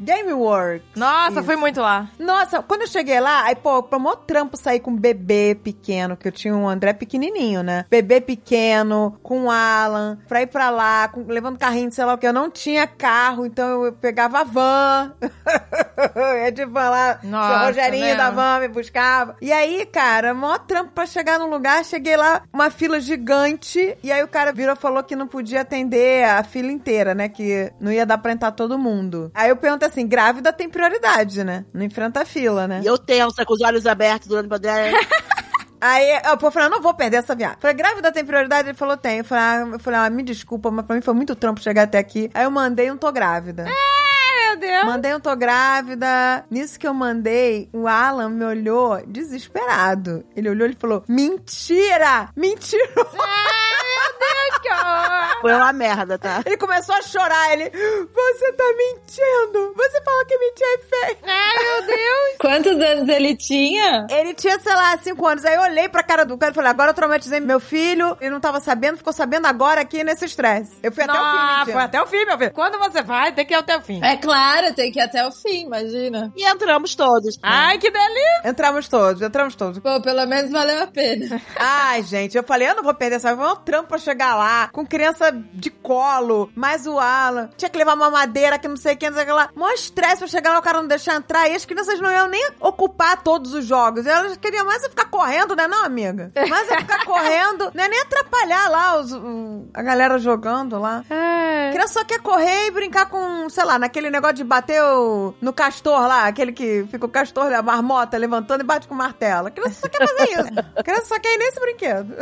Game Works. Nossa, Isso. fui muito lá. Nossa, quando eu cheguei lá, aí, pô, pro maior trampo sair com um bebê pequeno, que eu tinha um André pequenininho, né? Bebê pequeno, com o Alan, pra ir pra lá, com- levando carrinho, sei lá o que. Eu não tinha carro, então eu pegava a van. (laughs) ia de van lá, Nossa, seu Rogerinho né? da van me buscava. E aí, cara, maior trampo pra chegar no lugar, cheguei lá, uma fila gigante, e aí o cara virou e falou que não podia atender a fila inteira, né? Que não ia dar pra entrar todo mundo. Aí eu perguntei assim, grávida tem prioridade, né? Não enfrenta a fila, né? E eu tensa, com os olhos abertos, durante (laughs) o Andréia. Aí eu pô, falei, não vou perder essa viagem. Falei, grávida tem prioridade? Ele falou, tem. Eu falei, ah, eu falei, ah, me desculpa, mas pra mim foi muito trampo chegar até aqui. Aí eu mandei um tô grávida. Meu Deus. Mandei um tô grávida. Nisso que eu mandei, o Alan me olhou desesperado. Ele olhou e falou: Mentira! Mentira! Que horror. Foi uma merda, tá? Ele começou a chorar. Ele: Você tá mentindo! Você falou que mentir é feio! Ai, meu Deus. Quantos anos ele tinha? Ele tinha, sei lá, cinco anos. Aí eu olhei pra cara do cara e falei: Agora eu traumatizei meu filho. Ele não tava sabendo, ficou sabendo agora aqui nesse estresse. Eu fui até o fim. Ah, foi até o fim, meu filho. Quando você vai, tem que ir até o fim. É claro, tem que ir até o fim, imagina. E entramos todos. Ai, que delícia. Entramos todos, entramos todos. Pô, pelo menos valeu a pena. (laughs) Ai, gente, eu falei, eu não vou perder essa. Foi um trampo pra chegar lá, com criança de colo, mais o Alan. Tinha que levar uma madeira que não sei o que, não sei o que lá. Mó estresse pra chegar lá, o cara não deixar entrar. E as crianças não iam nem ocupar todos os jogos. Elas queriam mais é ficar correndo, né, não, amiga? (laughs) Mais é ficar correndo, não é nem atrapalhar lá os, a galera jogando lá. A É. criança só quer correr e brincar com, sei lá, naquele negócio de bater o- no castor lá, aquele que fica o castor, a marmota, levantando e bate com o martelo. A criança só quer fazer isso. A criança só quer ir nesse brinquedo.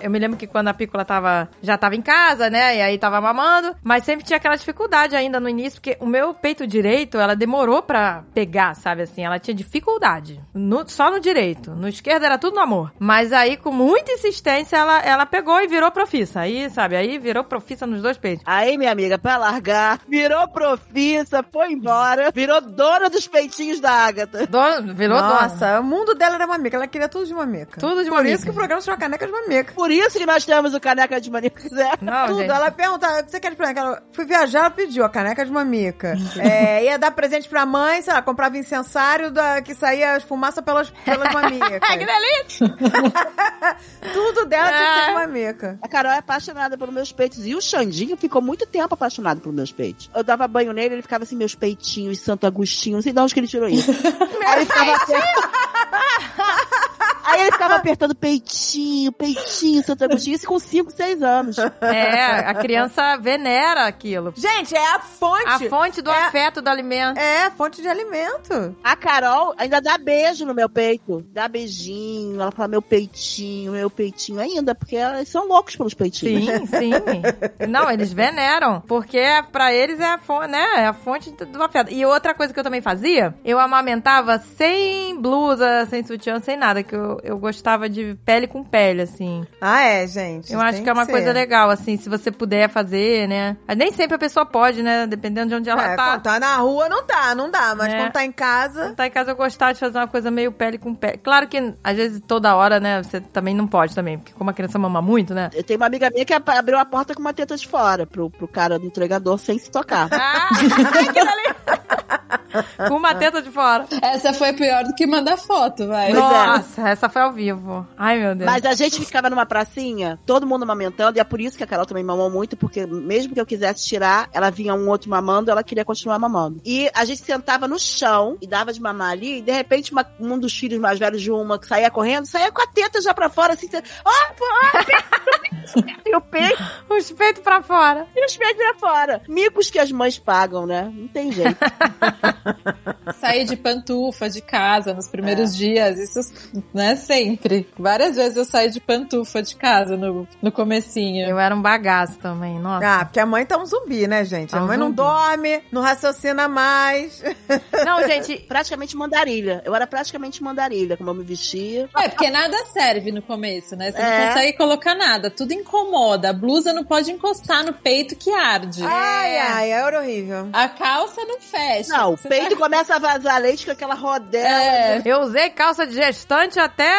Eu me lembro que quando a Pícola tava, já tava em casa, né? E aí tava mamando, mas sempre tinha aquela dificuldade ainda no início, porque o meu peito direito, ela demorou pra pegar, sabe assim? Ela tinha dificuldade. No- só no direito. No esquerdo era tudo no amor. Mas aí, com muita insistência, ela, ela pegou e virou profissa. Aí, sabe? Aí virou profissa nos dois peitos. Aí, minha amiga, pra largar, virou profissa, foi embora, virou dona dos peitinhos da Agatha. Dono, virou dona. Nossa, o mundo dela era mamica. Ela queria tudo de mamica. Tudo de Por mamica. isso que o programa se chama Caneca de Mamica. Por isso que nós temos o caneca de maníaca zero. (laughs) Não, Tudo. gente. Ela pergunta, o que você quer de presente? Ela fui viajar, ela pediu a caneca de mamica. é, ia dar presente pra mãe, sei lá, comprava incensário da, que saía fumaça pelas, pelas (laughs) mamicas. que delícia! (laughs) Tudo dela tinha que ser É. de mamica. A Carol é apaixonada pelos meus peitos. E o Xandinho ficou muito tempo apaixonado pelos meus peitos. Eu dava banho nele, ele ficava assim, meus peitinhos, Santo Agostinho. Não sei de onde que ele tirou isso. Aí ele ficava apertando... (laughs) Aí ele ficava apertando peitinho, peitinho, Santo Agostinho. Isso com 5, 6 anos. É, a criança venera aquilo. Gente, é a fonte. A fonte do É- afeto do alimento. É, fonte de alimento. A Carol ainda dá beijo no meu peito. Dá beijinho, ela fala meu peitinho, meu peitinho ainda, porque elas são loucos pelos peitinhos. Sim, sim. Não, eles veneram, porque pra eles é a fonte, né? É a fonte do do afeto. E outra coisa que eu também fazia, eu amamentava sem blusa, sem sutiã, sem nada, que eu, eu gostava de pele com pele, assim. Ah, é, gente. Eu acho que é uma ser. coisa legal, assim, se você puder fazer, né? Mas Nem sempre a pessoa pode, né? Dependendo de onde ela É, tá. quando tá na rua não tá, não dá. Mas É. quando tá em casa. Quando tá em casa, eu gostar de fazer uma coisa meio pele com pele. Claro que, às vezes, toda hora, né? Você também não pode também, porque como a criança mama muito, né? Eu tenho uma amiga minha que ab- abriu a porta com uma teta de fora pro, pro cara do entregador sem se tocar. Ah, (laughs) aquilo ali. (laughs) com uma teta de fora. Essa foi pior do que mandar foto, vai. Pois é. Nossa, essa foi ao vivo. Ai, meu Deus. Mas a gente ficava numa pracinha, todo mundo amamentando, e é por isso que a Carol também mamou muito, porque mesmo que eu quisesse tirar, ela vinha um outro mamando, ela queria continuar mamando. E a gente sentava no chão e dava de mamar ali, e de repente uma- um dos filhos mais velhos de uma que saía correndo, saía com a teta já pra fora, assim, ó, ó, (laughs) peito, e o peito, Os peitos pra fora. e os peitos pra fora. Micos que as mães pagam, né? Não tem jeito. (laughs) (laughs) Sair de pantufa de casa nos primeiros dias, isso, né, sempre. Várias vezes eu saí de pantufa de casa no, no comecinho. Eu era um bagaço também, nossa. Ah, porque a mãe tá um zumbi, né, gente? Tá a um mãe não zumbi. dorme, não raciocina mais. (laughs) Não, gente, (laughs) praticamente mandarilha. Eu era praticamente mandarilha, como eu me vestia. É, porque nada serve no começo, né? Você É. não consegue colocar nada, tudo incomoda. A blusa não pode encostar no peito que arde. Ai, ai, era horrível. A calça não fecha. Não, o Você peito começa a vazar leite com aquela rodela. É, eu usei calça de gestante até,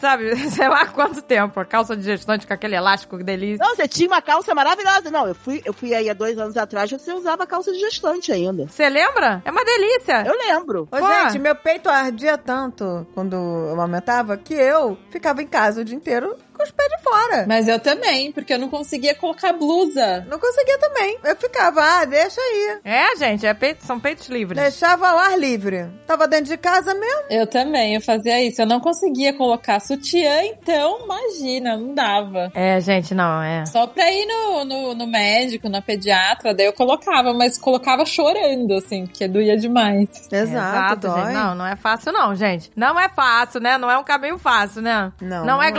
sabe, (laughs) sei lá quanto tempo. A calça de gestante com aquele elástico, que delícia. Não, você tinha uma calça maravilhosa. Não, eu fui, eu fui aí há dois anos atrás, você usava calça de gestante ainda. Você lembra? É uma delícia. Eu lembro. Ô, Pô. gente, meu peito ardia tanto quando eu amamentava que eu ficava em casa o dia inteiro com os pés de fora. mas eu também, porque eu não conseguia colocar blusa. Não conseguia também. Eu ficava, ah, deixa aí. É, gente, é peito, são peitos livres. Deixava ao ar livre. Tava dentro de casa mesmo. Eu também, eu fazia isso. Eu não conseguia colocar sutiã, então, imagina, não dava. É, gente, não, é. Só pra ir no, no, no médico, na pediatra, daí eu colocava, mas colocava chorando, assim, porque doía demais. Exato, dói. gente. Não, não é fácil não, gente. Não é fácil, né? Não é um caminho fácil, né? Não, Não, não é é.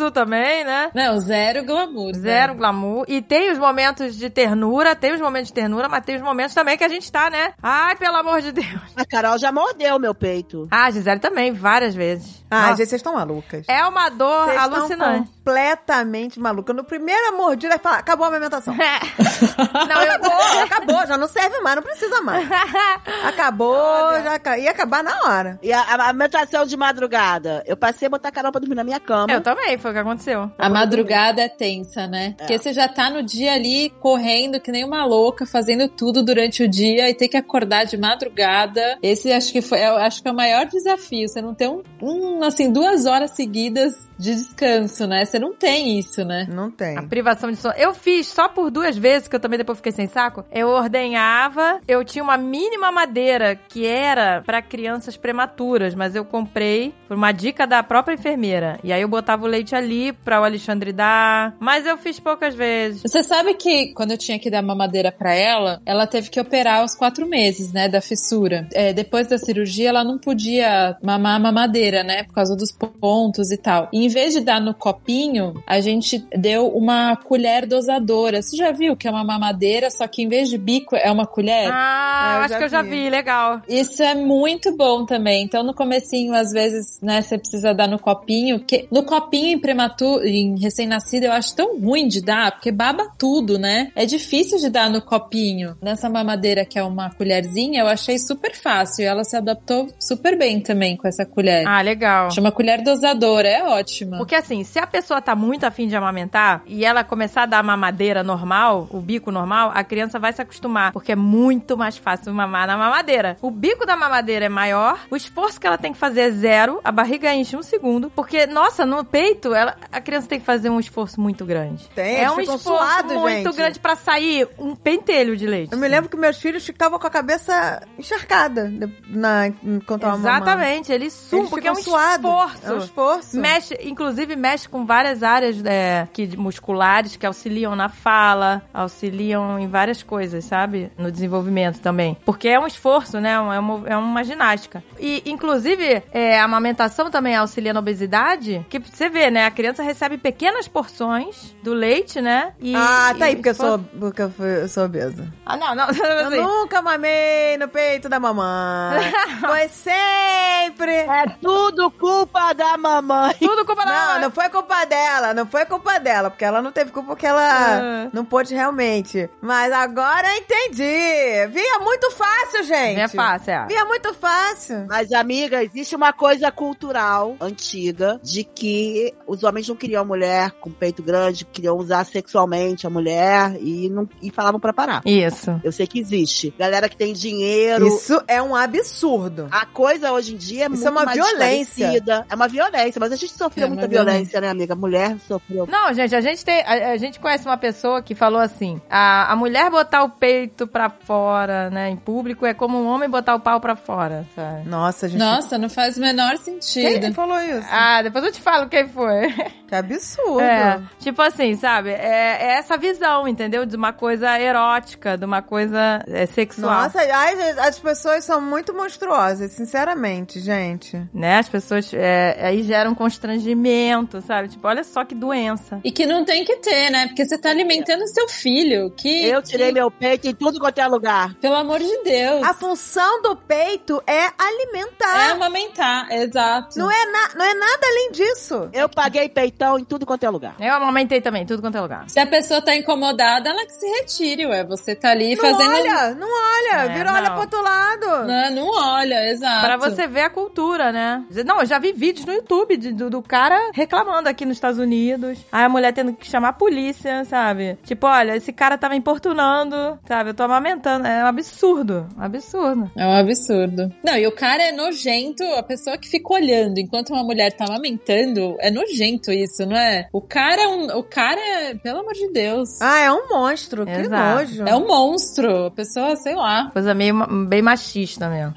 Glamuroso também, né? Não, zero glamour. né? Zero glamour. E tem os momentos de ternura, tem os momentos de ternura, mas tem os momentos também que a gente tá, né? Ai, pelo amor de Deus. A Carol já mordeu meu peito. Ah, a Gisele também, várias vezes. Ah, Nossa, gente, vocês estão malucas. é uma dor Vocês alucinante. Completamente malucas. No primeiro mordida, fala, acabou a amamentação. (laughs) não, eu Acabou, acabou, já não serve mais, não precisa mais. (laughs) Acabou, já ia acabar na hora. E a, a alimentação de madrugada. Eu passei a botar a Carol pra dormir na minha cama. Eu também, foi o que aconteceu. A madrugada é tensa, né? Porque você já tá no dia ali correndo que nem uma louca, fazendo tudo durante o dia e ter que acordar de madrugada. Esse acho que foi, eu acho que é o maior desafio. Você não ter um, um, assim, duas horas seguidas de descanso, né? Você não tem isso, né? Não tem. A privação de sono. Eu fiz só por duas vezes, que eu também depois fiquei sem saco. Eu ordenhava, eu tinha uma mínima madeira que era pra crianças prematuras, mas eu comprei por uma dica da própria enfermeira. E aí eu botava o leite ali pra o Alexandre dar. Mas eu fiz poucas vezes. Você sabe que quando eu tinha que dar mamadeira pra ela, ela teve que operar aos quatro meses, né, da fissura. É, depois da cirurgia, ela não podia mamar a mamadeira, né, por causa dos pontos e tal. E em vez de dar no copinho, a gente deu uma colher dosadora. Você já viu que é uma mamadeira, só que em vez de bico é uma colher? Ah, É, eu acho que eu já vi. legal. Isso é muito bom também. Então, no comecinho, às vezes, né, você precisa dar no copinho. Que no copinho em prematuro, em recém-nascido, eu acho tão ruim de dar, porque baba tudo, né? É difícil de dar no copinho. Nessa mamadeira, que é uma colherzinha, eu achei super fácil. Ela se adaptou super bem também com essa colher. Ah, legal. Chama colher dosadora, é ótima. Porque assim, se a pessoa pessoa tá muito afim de amamentar e ela começar a dar a mamadeira normal, o bico normal, a criança vai se acostumar, porque é muito mais fácil mamar na mamadeira. O bico da mamadeira é maior, o esforço que ela tem que fazer é zero, a barriga enche um segundo, porque, nossa, no peito, ela, a criança tem que fazer um esforço muito grande. Tem, é um esforço suados, muito gente. grande pra sair um pentelho de leite. Eu me lembro que meus filhos ficavam com a cabeça encharcada na, enquanto. Exatamente, eles sumam, porque é um suados. esforço. É um esforço. Mexe, inclusive mexe com várias áreas é, que, musculares que auxiliam na fala, auxiliam em várias coisas, sabe? No desenvolvimento também. Porque é um esforço, né? É uma, é uma ginástica. E, inclusive, é, a amamentação também auxilia na obesidade, que você vê, né? A criança recebe pequenas porções do leite, né? E, ah, tá aí, porque eu sou, porque eu fui- eu sou obesa. Ah, não, não. (laughs) Eu assim, nunca mamei no peito da mamãe. (laughs) Foi sempre. É tudo culpa da mamãe. Tudo culpa da Não, não foi culpa dela, não foi culpa dela, porque ela não teve culpa porque ela Ah. não pôde realmente. Mas agora eu entendi. Vinha muito fácil, gente. É fácil, é. Vinha muito fácil. Mas, amiga, existe uma coisa cultural antiga de que os homens não queriam mulher com peito grande, queriam usar sexualmente a mulher e, não, e falavam pra parar. Isso. Eu sei que existe. Galera que tem dinheiro. Isso é um absurdo. A coisa hoje em dia é Isso muito é uma mais violência. É uma violência, mas a gente sofreu É muita violência, né, amiga? Mulher sofreu. Não, gente, a gente tem. A, a gente conhece uma pessoa que falou assim: a, a mulher botar o peito pra fora, né, em público, é como um homem botar o pau pra fora, sabe? Nossa, gente. Nossa, não faz o menor Quem sentido. falou isso? Ah, depois eu te falo quem foi. Que absurdo. É, tipo assim, sabe? É, é essa visão, entendeu? De uma coisa erótica, de uma coisa é, sexual. Nossa, ai, as pessoas são muito monstruosas, sinceramente, gente. Né? As pessoas é, aí geram constrangimento, sabe? Tipo, olha só que doença. E que não tem que ter, né? Porque você tá alimentando seu filho. Que, Eu tirei que- meu peito em tudo quanto é lugar. Pelo amor de Deus. A função do peito é alimentar. É amamentar, exato. Não, é na- não é nada além disso. Eu paguei peitão em tudo quanto é lugar. Eu amamentei também, tudo quanto é lugar. Se a pessoa tá incomodada, ela que se retire, ué. Você tá ali Não fazendo. olha, não olha. É, Vira olha não. pro outro lado. Não, não olha, exato. Pra você ver a cultura, né? Não, eu já vi vídeos no YouTube de- do, do cara reclamando aqui nos Estados Unidos. Aí a mulher tendo que chamar a polícia, sabe? Tipo, olha, esse cara tá me importunando, sabe? Eu tô amamentando. É um absurdo. Um absurdo. É um absurdo. Não, e o cara é nojento, a pessoa que fica olhando enquanto uma mulher tá amamentando, é nojento isso, não é? O cara é um. O cara é. Pelo amor de Deus. Ah, é um monstro. Que Exato. nojo. É um monstro. A pessoa, sei lá. Coisa meio bem machista mesmo.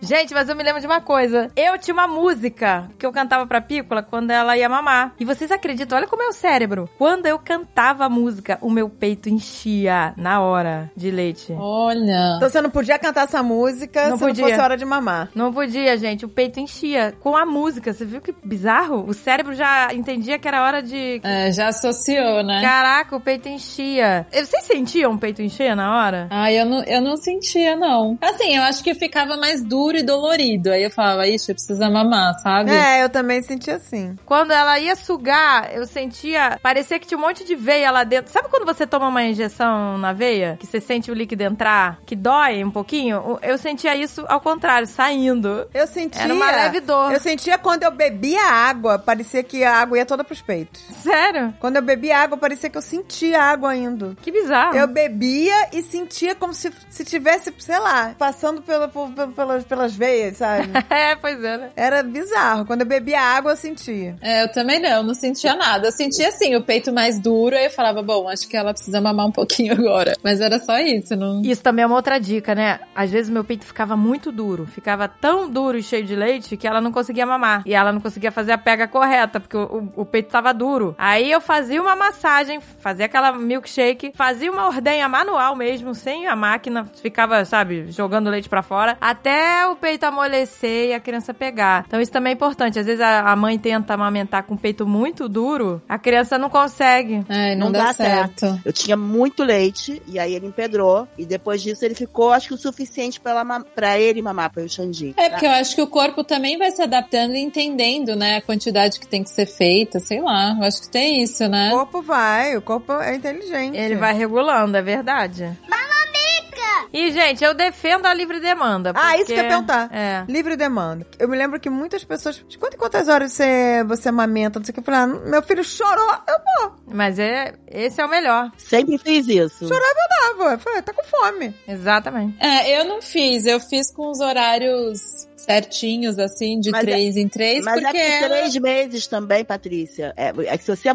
Gente, mas eu me lembro de uma coisa. Eu tinha uma música que eu cantava pra Pícola quando ela ia mamar. E vocês acreditam? Olha como é o cérebro. Quando eu cantava a música, o meu peito enchia na hora de leite. Olha. Então você não podia cantar essa música Não se podia. não fosse hora de mamar. Não podia, gente. O peito enchia com a música. Você viu que bizarro? O cérebro já entendia que era hora de. É, já associou, né? Caraca, o peito enchia. Vocês sentiam o peito encher na hora? Ah, eu não, eu não sentia, não. Assim, eu acho que ficava mais duro e dolorido. Aí eu falava, ixi, precisa mamar, sabe? É, eu também senti assim. Quando ela ia sugar, eu sentia. Parecia que tinha um monte de veia lá dentro. Sabe quando você toma uma injeção na veia? Que você sente o líquido entrar? Que dói um pouquinho? Eu sentia isso ao contrário, saindo. Eu sentia. Era uma leve dor. Eu sentia quando eu bebia água, parecia que a água ia toda pros peitos. Sério? Quando eu bebia água, parecia que eu sentia a água indo. Que bizarro. Eu bebia e sentia como se, se tivesse, sei lá, passando pela, por- por- pelas, veias, sabe? (laughs) É, pois é, né? Era bizarro. Quando eu bebia água, eu sentia. É, eu também não, não sentia nada. Eu sentia assim, o peito mais duro, aí eu falava, bom, acho que ela precisa mamar um pouquinho (laughs) agora. Mas era só isso, não. Isso também é uma outra dica, né? Às vezes meu peito ficava muito duro. Ficava tão duro e cheio de leite que ela não conseguia mamar. E ela não conseguia fazer a pega correta, porque o, o- o peito tava duro. Aí eu fazia uma massagem, fazia aquela milkshake, fazia uma ordenha manual mesmo, sem a máquina. Ficava, sabe, jogando leite pra fora, até o peito amolecer e a criança pegar. Então isso também é importante. Às vezes a, a mãe tenta amamentar com o peito muito duro, a criança não consegue. É, não, Não dá, dá certo. Eu tinha muito leite, e aí ele empedrou. E depois disso ele ficou, acho que o suficiente pra, ela ma- pra ele mamar, pra eu Xandi. É, porque eu acho que o corpo também vai se adaptando e entendendo, né, a quantidade que tem que ser feita, sei lá. Eu acho que tem isso, O né? corpo vai, o corpo é inteligente. Ele vai regulando, é verdade. E, gente, eu defendo a livre demanda. Ah, isso que eu ia porque- perguntar. É. Livre demanda. Eu me lembro que muitas pessoas. De quanto em quantas horas você, você amamenta? Não sei o que. Eu falei, ah, meu filho chorou. Eu vou. Mas é, esse é o melhor. Sempre fiz isso. Dava. Eu falei, tá com fome. Exatamente. É, eu não fiz. Eu fiz com os horários certinhos, assim, de Mas é- três em três, Mas porque é que ela- três meses também, Patrícia. É, é que se você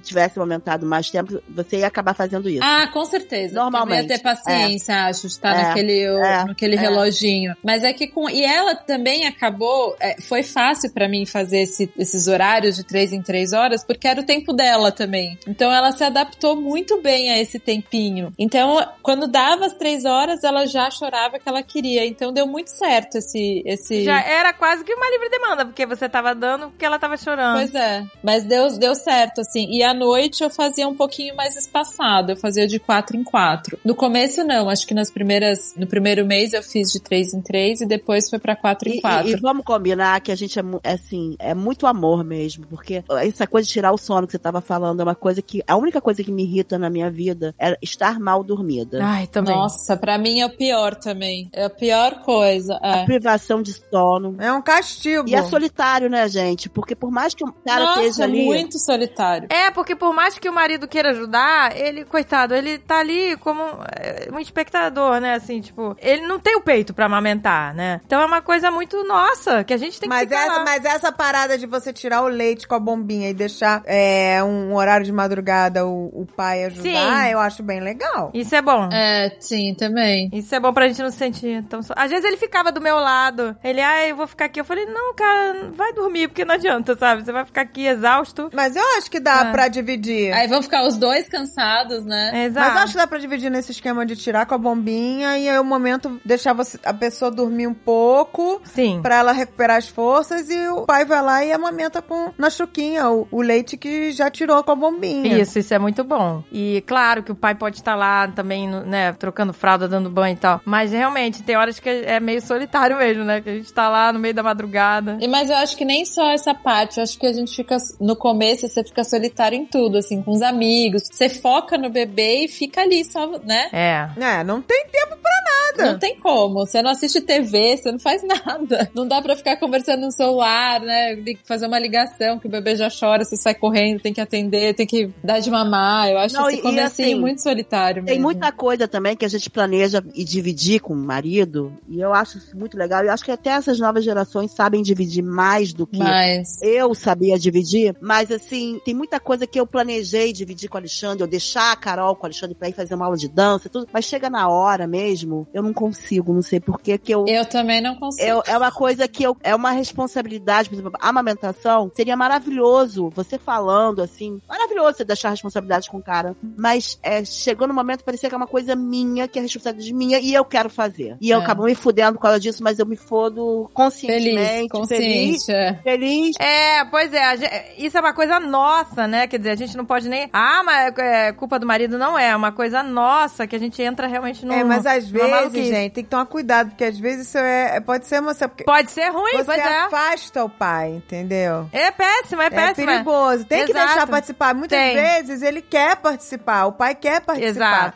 tivesse amamentado mais tempo, você ia acabar fazendo isso. Ah, com certeza. Normalmente, ia ter paciência, acho, de estar É, naquele, é, naquele é. reloginho. Mas é que com. E ela também acabou. é, foi fácil pra mim fazer esse- esses horários de três em três horas, porque era o tempo dela também. Então ela se adaptou muito bem a esse tempinho. Então, quando dava as três horas, ela já chorava que ela queria. Então deu muito certo esse. esse... Já era quase que uma livre demanda, porque você tava dando porque ela tava chorando. Pois é, mas deu, deu certo, assim. E à noite eu fazia um pouquinho mais espaçado, eu fazia de quatro em quatro. No começo não, acho que nas primeiras, no primeiro mês eu fiz de três em três e depois foi pra quatro E, em quatro. e- e vamos combinar que a gente é, é assim, é muito amor mesmo, porque essa coisa de tirar o sono que você tava falando é uma coisa que, a única coisa que me irrita na minha vida é estar mal dormida. Ai, também. Nossa, pra mim é o pior também. É a pior coisa. É. Privação de sono. É um castigo. E é solitário, né, gente? Porque por mais que o cara Nossa, esteja ali. muito solitário. É, porque por mais que o marido queira ajudar, ele, coitado, ele tá ali como é, um espectador, né? Assim, tipo, ele não tem o peito pra amamentar, né? Então é uma coisa muito nossa, que a gente tem que Mas ficar essa, lá. mas essa parada de você tirar o leite com a bombinha e deixar é, um horário de madrugada o, o pai ajudar, Sim. eu acho bem legal. Isso é bom. É, sim, também. Isso é bom pra gente não se sentir tão só. Às vezes ele ficava do meu lado. Ele, ah, eu vou ficar aqui. Eu falei, não, cara, vai dormir, porque não adianta, sabe? Você vai ficar aqui exausto. Mas eu acho que dá É. pra dividir. Aí vão ficar os dois cansados, né? Exato. Mas eu acho que dá pra dividir nesse esquema de tirar com a bombinha e aí o momento deixar você, a pessoa dormir um pouco Sim. pra ela recuperar as forças e o pai vai lá e amamenta com na chuquinha o, o leite que já tirou com a bombinha. Isso, isso é muito bom. E claro que o pai pode estar lá também, né, trocando fralda, dando banho e tal. Mas realmente, tem horas que é meio solitário mesmo, né? Que a gente tá lá no meio da madrugada. E- Mas eu acho que nem só essa parte, eu acho que a gente fica, no começo, você fica solitário em tudo, assim, com os amigos. Você foca no bebê e fica ali só, né? É. É, não tem tempo pra nada. Não tem como. Você não assiste TV, você não faz nada. (laughs) Não dá pra ficar conversando no celular, né? Tem que fazer uma ligação que o bebê já chora, você sai correndo, tem que atender, tem que dar de mamar. Eu acho Não, esse comecinho assim, muito solitário Tem mesmo. muita coisa também que a gente planeja e dividir com o marido, e eu acho isso muito legal. E eu acho que até essas novas gerações sabem dividir mais do que Mas... eu sabia dividir, mas assim, tem muita coisa que eu planejei dividir com o Alexandre, eu deixar a Carol com o Alexandre pra ir fazer uma aula de dança, tudo, mas chega na hora mesmo, eu não consigo, não sei porquê que eu. Eu também não consigo. eu- é uma coisa que eu, é uma responsabilidade, por exemplo, a amamentação seria maravilhoso você falando assim, maravilhoso você deixar a responsabilidade com o cara, mas é, chegou no momento parecia que é uma coisa minha, que é responsabilidade minha e eu quero fazer. E eu É. acabo me fudendo por causa disso, mas eu me fodo Feliz, conscientemente, feliz, consciente. é. feliz É, pois é, a gen- isso é uma coisa nossa, né? Quer dizer, a gente não pode nem. Ah, mas é culpa do marido, não é. É uma coisa nossa que a gente entra realmente no. É, mas às vezes, maluquice. gente, tem que tomar cuidado, porque às vezes isso é, pode ser uma. Porque Pode ser ruim, você pois é. afasta o pai, entendeu? É péssimo, é É péssimo. perigoso. Tem que Exato. deixar participar. Muitas Tem. vezes ele quer participar, o pai quer participar.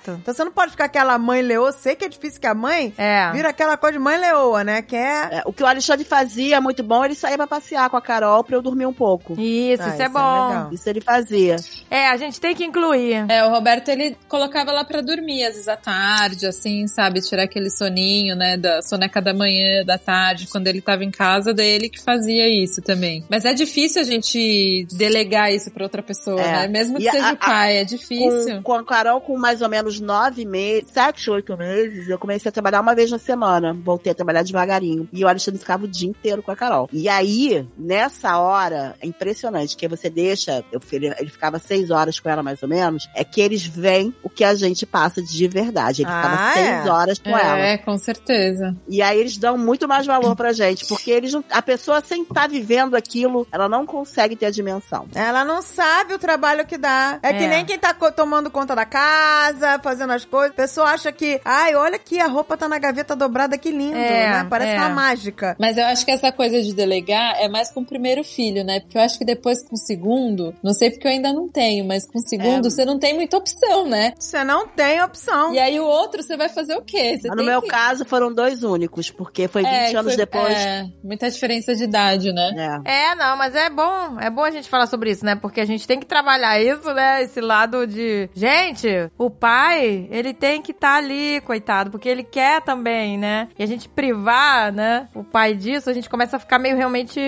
Exato. Então você não pode ficar aquela mãe leoa. Sei que é difícil que a mãe É. vira aquela coisa de mãe leoa, né? Que é. É, o que o Alexandre fazia muito bom, ele saía pra passear com a Carol pra eu dormir um pouco. Isso, Ah, isso é isso é bom. legal. Isso ele fazia. É, a gente tem que incluir. É, o Roberto, ele colocava ela pra dormir, às vezes à tarde, assim, sabe? Tirar aquele soninho, né? Da soneca da manhã, da tarde, quando ele tava em casa, dele que fazia isso também. Mas é difícil a gente delegar isso pra outra pessoa, É. né? Mesmo que E a- seja a- o pai, é difícil. Com, com a Carol, com mais ou menos nove meses, sete, oito meses, eu comecei a trabalhar uma vez na semana. Voltei a trabalhar devagarinho. E o Alexandre ficava o dia inteiro com a Carol. E aí, nessa hora, é impressionante, que você deixa, eu, ele, ele ficava seis horas com ela mais ou menos, é que eles veem o que a gente passa de verdade. Ele ficava Ah, seis é? horas com ela. É, com certeza. E aí eles dão muito mais valor pra gente, (laughs) porque eles não, a pessoa sem estar vivendo aquilo, ela não consegue ter a dimensão. Ela não sabe o trabalho que dá. É, que É. nem quem tá co- tomando conta da casa, fazendo as coisas. A pessoa acha que, ai, olha aqui, a roupa tá na gaveta dobrada, que lindo, É, né? Parece é. uma mágica. Mas eu acho que essa coisa de delegar é mais com o primeiro filho, né? Porque eu acho que depois com o segundo, não sei porque eu ainda não tenho, mas com o segundo É. você não tem muita opção, né? Você não tem opção. E aí o outro você vai fazer o quê? você No tem meu que... caso, foram dois únicos, porque foi 20 É, anos foi- depois. É, muita diferença de idade, né? É. É, não, mas é bom, é bom a gente falar sobre isso, né? Porque a gente tem que trabalhar isso, né? Esse lado de, gente, o pai, ele tem que estar ali, coitado, porque ele quer também, né? E a gente privar, né, o pai disso, a gente começa a ficar meio realmente,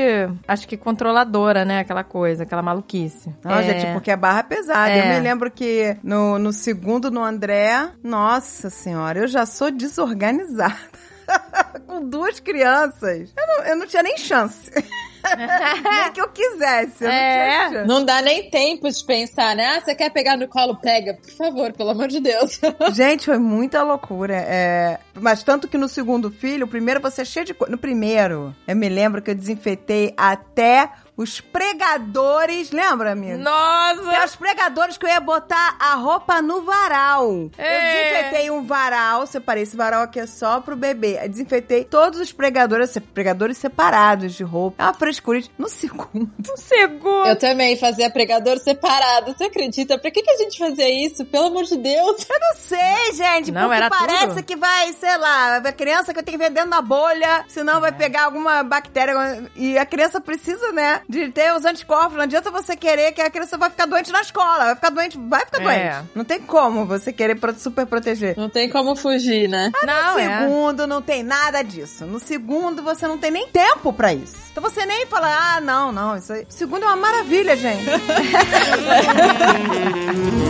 acho que controladora, né? Aquela coisa, aquela maluquice. Não, é. gente, porque a barra é pesada. É. Eu me lembro que no, no segundo, no André, nossa senhora, eu já sou desorganizada. (laughs) Com duas crianças. Eu não, eu não tinha nem chance. (laughs) (laughs) nem que eu quisesse. Eu É. não. Não dá nem tempo de pensar, né? Ah, você quer pegar no colo? Pega, por favor, pelo amor de Deus. (laughs) Gente, foi muita loucura. É, mas tanto que no segundo filho, o primeiro você é cheio de coisa. No primeiro, eu me lembro que eu desinfetei até os pregadores. Lembra, amigo? Nossa! os pregadores que eu ia botar a roupa no varal. É. Eu desinfetei um varal, separei esse varal aqui é só pro bebê. Eu desinfetei todos os pregadores, pregadores separados de roupa. É uma frescura. No segundo. Um segundo! Eu também fazia pregador separado, você acredita? Pra que, que a gente fazia isso? Pelo amor de Deus. Não sei, gente, Não, porque era parece tudo. que vai, sei lá, a criança que eu tenho que ver dentro da bolha, senão É. vai pegar alguma bactéria. E a criança precisa, né, de ter os anticorpos. Não adianta você querer que a criança vai ficar doente na escola. Vai ficar doente, vai ficar É. doente. Não tem como você querer super proteger. Não tem como fugir, né? Não, no é. segundo não tem nada disso. No segundo você não tem nem tempo pra isso. Então você nem fala, ah, não, não, isso aí. O segundo é uma maravilha, gente. (laughs)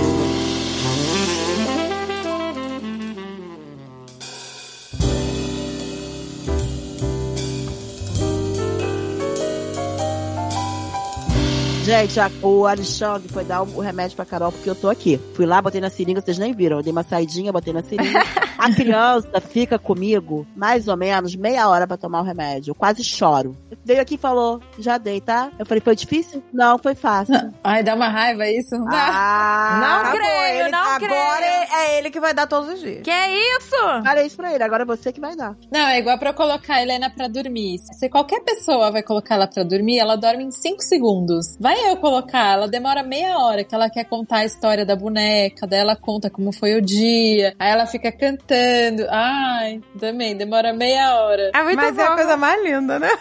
Gente, a- o Alexandre foi dar o remédio pra Carol porque eu tô aqui. Fui lá, botei na seringa, vocês nem viram. Eu dei uma saidinha, botei na seringa. (laughs) A criança fica comigo mais ou menos meia hora pra tomar o remédio. Eu quase choro. Veio aqui e falou, já dei, tá? Eu falei, foi difícil? Não, foi fácil. (laughs) Ai, dá uma raiva isso, não dá? Ah, (laughs) Não Acabou, creio, ele- não Agora creio. é ele que vai dar todos os dias. Que é isso? Falei isso pra ele, agora é você que vai dar. Não, é igual pra eu colocar a Helena pra dormir. Se qualquer pessoa vai colocar ela pra dormir, ela dorme em 5 segundos. Vai eu colocar, ela demora meia hora, que ela quer contar a história da boneca, daí ela conta como foi o dia, aí ela fica cantando. Ai, também, demora meia hora. É muito Mas bom. é a coisa mais linda, né? (laughs)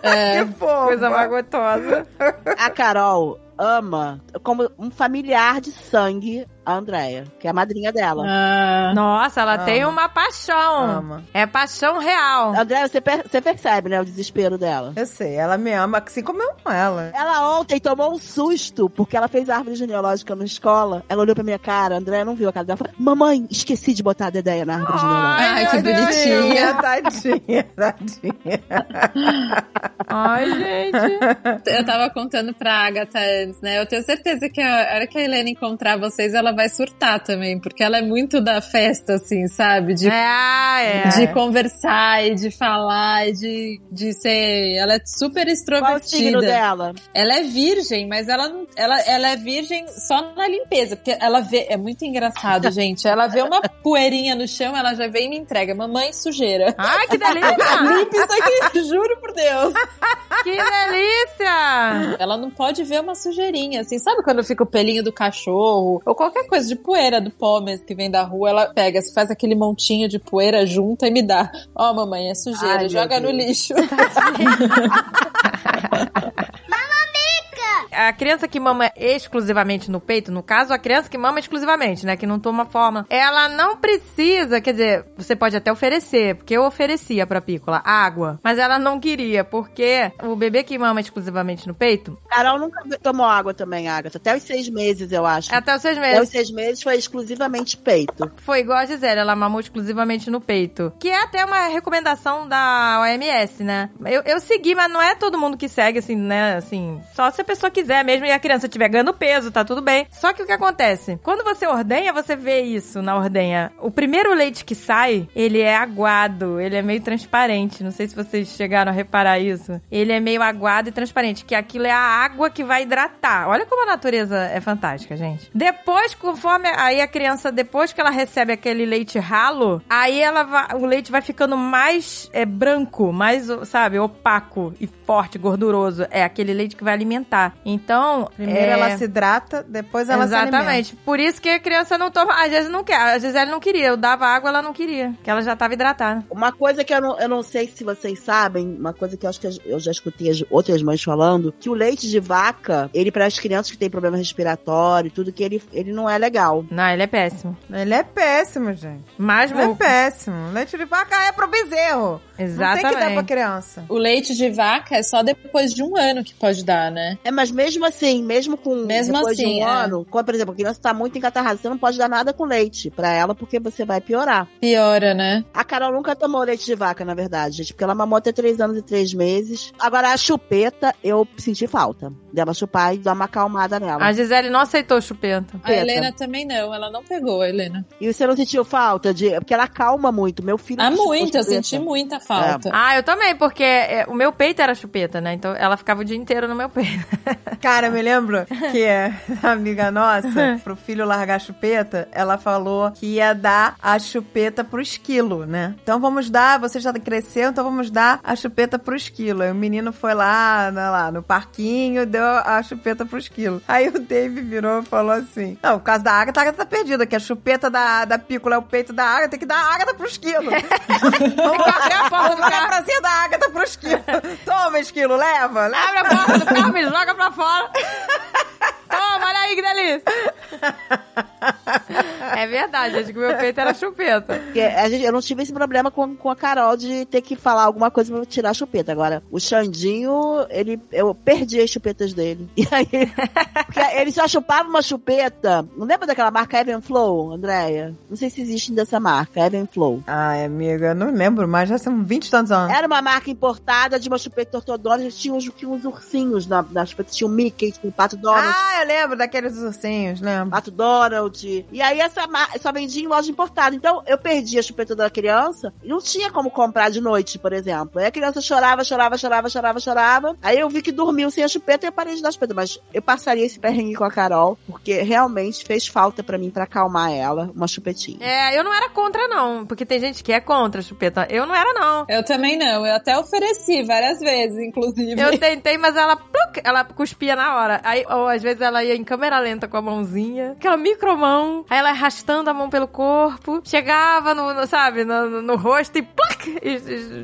É, Que fofa. Coisa mais gostosa. (laughs) A Carol ama, como um familiar de sangue, a Andrea, que é a madrinha dela. ah, Nossa, ela Ama. tem uma paixão. Ama. É paixão real. Andréia, você, per- você percebe, né, o desespero dela. Eu sei, ela me ama, assim como eu amo ela. Ela ontem tomou um susto, porque ela fez a árvore genealógica na escola. Ela olhou pra minha cara, a Andréia não viu a cara dela. Falou, Mamãe, esqueci de botar a Dedéia na árvore genealógica. Ai, que bonitinha. Tadinha, (laughs) tadinha. Ai, gente. eu tava contando pra Agatha antes, né? Eu tenho certeza que a hora que a Helena encontrar vocês, ela vai surtar também, porque ela é muito da festa, assim, sabe? De É, é. de conversar e de falar e de, de ser. Ela é super Qual o signo extrovertida. dela? Ela é virgem, mas ela. Ela, ela é virgem só na limpeza. Porque ela vê. É muito engraçado, (laughs) gente. Ela vê uma poeirinha no chão, ela já vem e me entrega. Mamãe, sujeira. Ai, que delícia! (laughs) Limpa isso aqui, juro por Deus. (laughs) que delícia! Ela não pode ver uma sujeirinha, assim. Sabe quando fica o pelinho do cachorro? Ou qualquer coisa de poeira do pó mesmo que vem da rua, ela pega, se faz aquele montinho de poeira, junta e me dá. Ó, mamãe, é sujeira, Ai, joga no lixo. (laughs) A criança que mama exclusivamente no peito, no caso, a criança que mama exclusivamente, né? Que não toma forma, ela não precisa, quer dizer, você pode até oferecer, porque eu oferecia pra Pícola água, mas ela não queria, porque o bebê que mama exclusivamente no peito, Carol nunca tomou água também, Agatha. Até os seis meses, eu acho. até os seis Até meses. os seis meses foi exclusivamente peito. Foi igual a Gisele, ela mamou exclusivamente no peito. Que é até uma recomendação da OMS, né? Eu, eu segui, mas não é todo mundo que segue, assim, né? Assim, só se a pessoa quiser mesmo e a criança estiver ganhando peso, tá tudo bem. Só que o que acontece? Quando você ordenha, você vê isso na ordenha. O primeiro leite que sai, ele é aguado, ele é meio transparente. Não sei se vocês chegaram a reparar isso. Ele é meio aguado e transparente, que aquilo é a água que vai hidratar. Olha como a natureza é fantástica, gente. Depois, conforme aí a criança, depois que ela recebe aquele leite ralo, aí ela o leite vai ficando mais é, branco, mais, sabe, opaco e forte, gorduroso. É aquele leite que vai alimentar. Então. Primeiro é... ela se hidrata, depois ela Exatamente. Por isso que a criança não toma. Às vezes não quer. Às vezes ela não queria. Eu dava água, ela não queria. Que ela já tava hidratada. Uma coisa que eu não, eu não sei se vocês sabem, uma coisa que eu acho que eu já escutei as outras mães falando, que o leite de vaca, ele para as crianças que têm problema respiratório, tudo que ele, ele não é legal. Não, ele é péssimo. Ele é péssimo, gente. Mas Ele é péssimo. Leite de vaca é pro bezerro. Exatamente. Não tem que dar pra criança. O leite de vaca é só depois de um ano que pode dar, né? É, mas mesmo assim, mesmo com Mesmo depois assim, de um é. ano, quando, por exemplo, a criança tá muito encatarrada, você não pode dar nada com leite pra ela, porque você vai piorar. Piora, né? A Carol nunca tomou leite de vaca, na verdade, gente, porque ela mamou até três anos e três meses. Agora, a chupeta, eu senti falta dela chupar e dar uma acalmada nela. A Gisele não aceitou chupeta. A Helena também não, ela não pegou, a Helena. E você não sentiu falta de. Porque ela acalma muito. Meu filho. Ah, muito, eu senti muita falta. Ah, eu também, porque é, o meu peito era chupeta, né? Então ela ficava o dia inteiro no meu peito. (laughs) Cara, me lembro que (laughs) é amiga nossa, (laughs) pro filho largar a chupeta, ela falou que ia dar a chupeta pro esquilo, né? Então vamos dar, você já cresceu, então vamos dar a chupeta pro esquilo. Aí o menino foi lá, né, lá no parquinho, deu a chupeta pro esquilo. Aí o Dave virou e falou assim: Não, por causa da Agatha, a Agatha tá perdida, que a chupeta da, da pícola é o peito da Agatha, tem que dar a Agatha pro esquilo. (laughs) vamos abrir a porta do carro pra cima da Agatha pro esquilo. Toma, esquilo, leva, leva. Abre a porta do carro, me joga pra fora. Toma, olha aí que delícia. É verdade, gente, que o meu peito era chupeta. A gente, eu não tive esse problema com, com a Carol de ter que falar alguma coisa pra tirar a chupeta. Agora, o Xandinho, ele, eu perdi as chupetas dele. E aí, porque ele só chupava uma chupeta. Não lembra daquela marca Evan Flow, Andréia? Não sei se existe dessa marca, Evan Flow. Ai, amiga, não lembro mais, já são 20 e tantos anos. Era uma marca importada de uma chupeta ortodôntica, tinha uns, tinha uns ursinhos na, na chupeta, tinha o Mickey, tinha o Pato Donald. Ah, eu lembro daqueles ursinhos, lembro. Pato Donald. E aí essa só vendia em loja importada. Então eu perdi a chupeta da criança e não tinha como comprar de noite, por exemplo. Aí a criança chorava, chorava, chorava, chorava, chorava. Aí eu vi que dormiu sem a chupeta e eu parei de dar a chupeta. Mas eu passaria esse perrengue com a Carol, porque realmente fez falta pra mim pra acalmar ela, uma chupetinha. É, eu não era contra, não. Porque tem gente que é contra a chupeta. Eu não era, não. Eu também não, eu até ofereci várias vezes, inclusive. Eu tentei, mas ela, pluc, ela cuspia na hora. Aí, ou às vezes ela ia em câmera lenta com a mãozinha, aquela micromão. Aí ela arrastando a mão pelo corpo, chegava no, no, sabe, no, no- no rosto e pluc, e,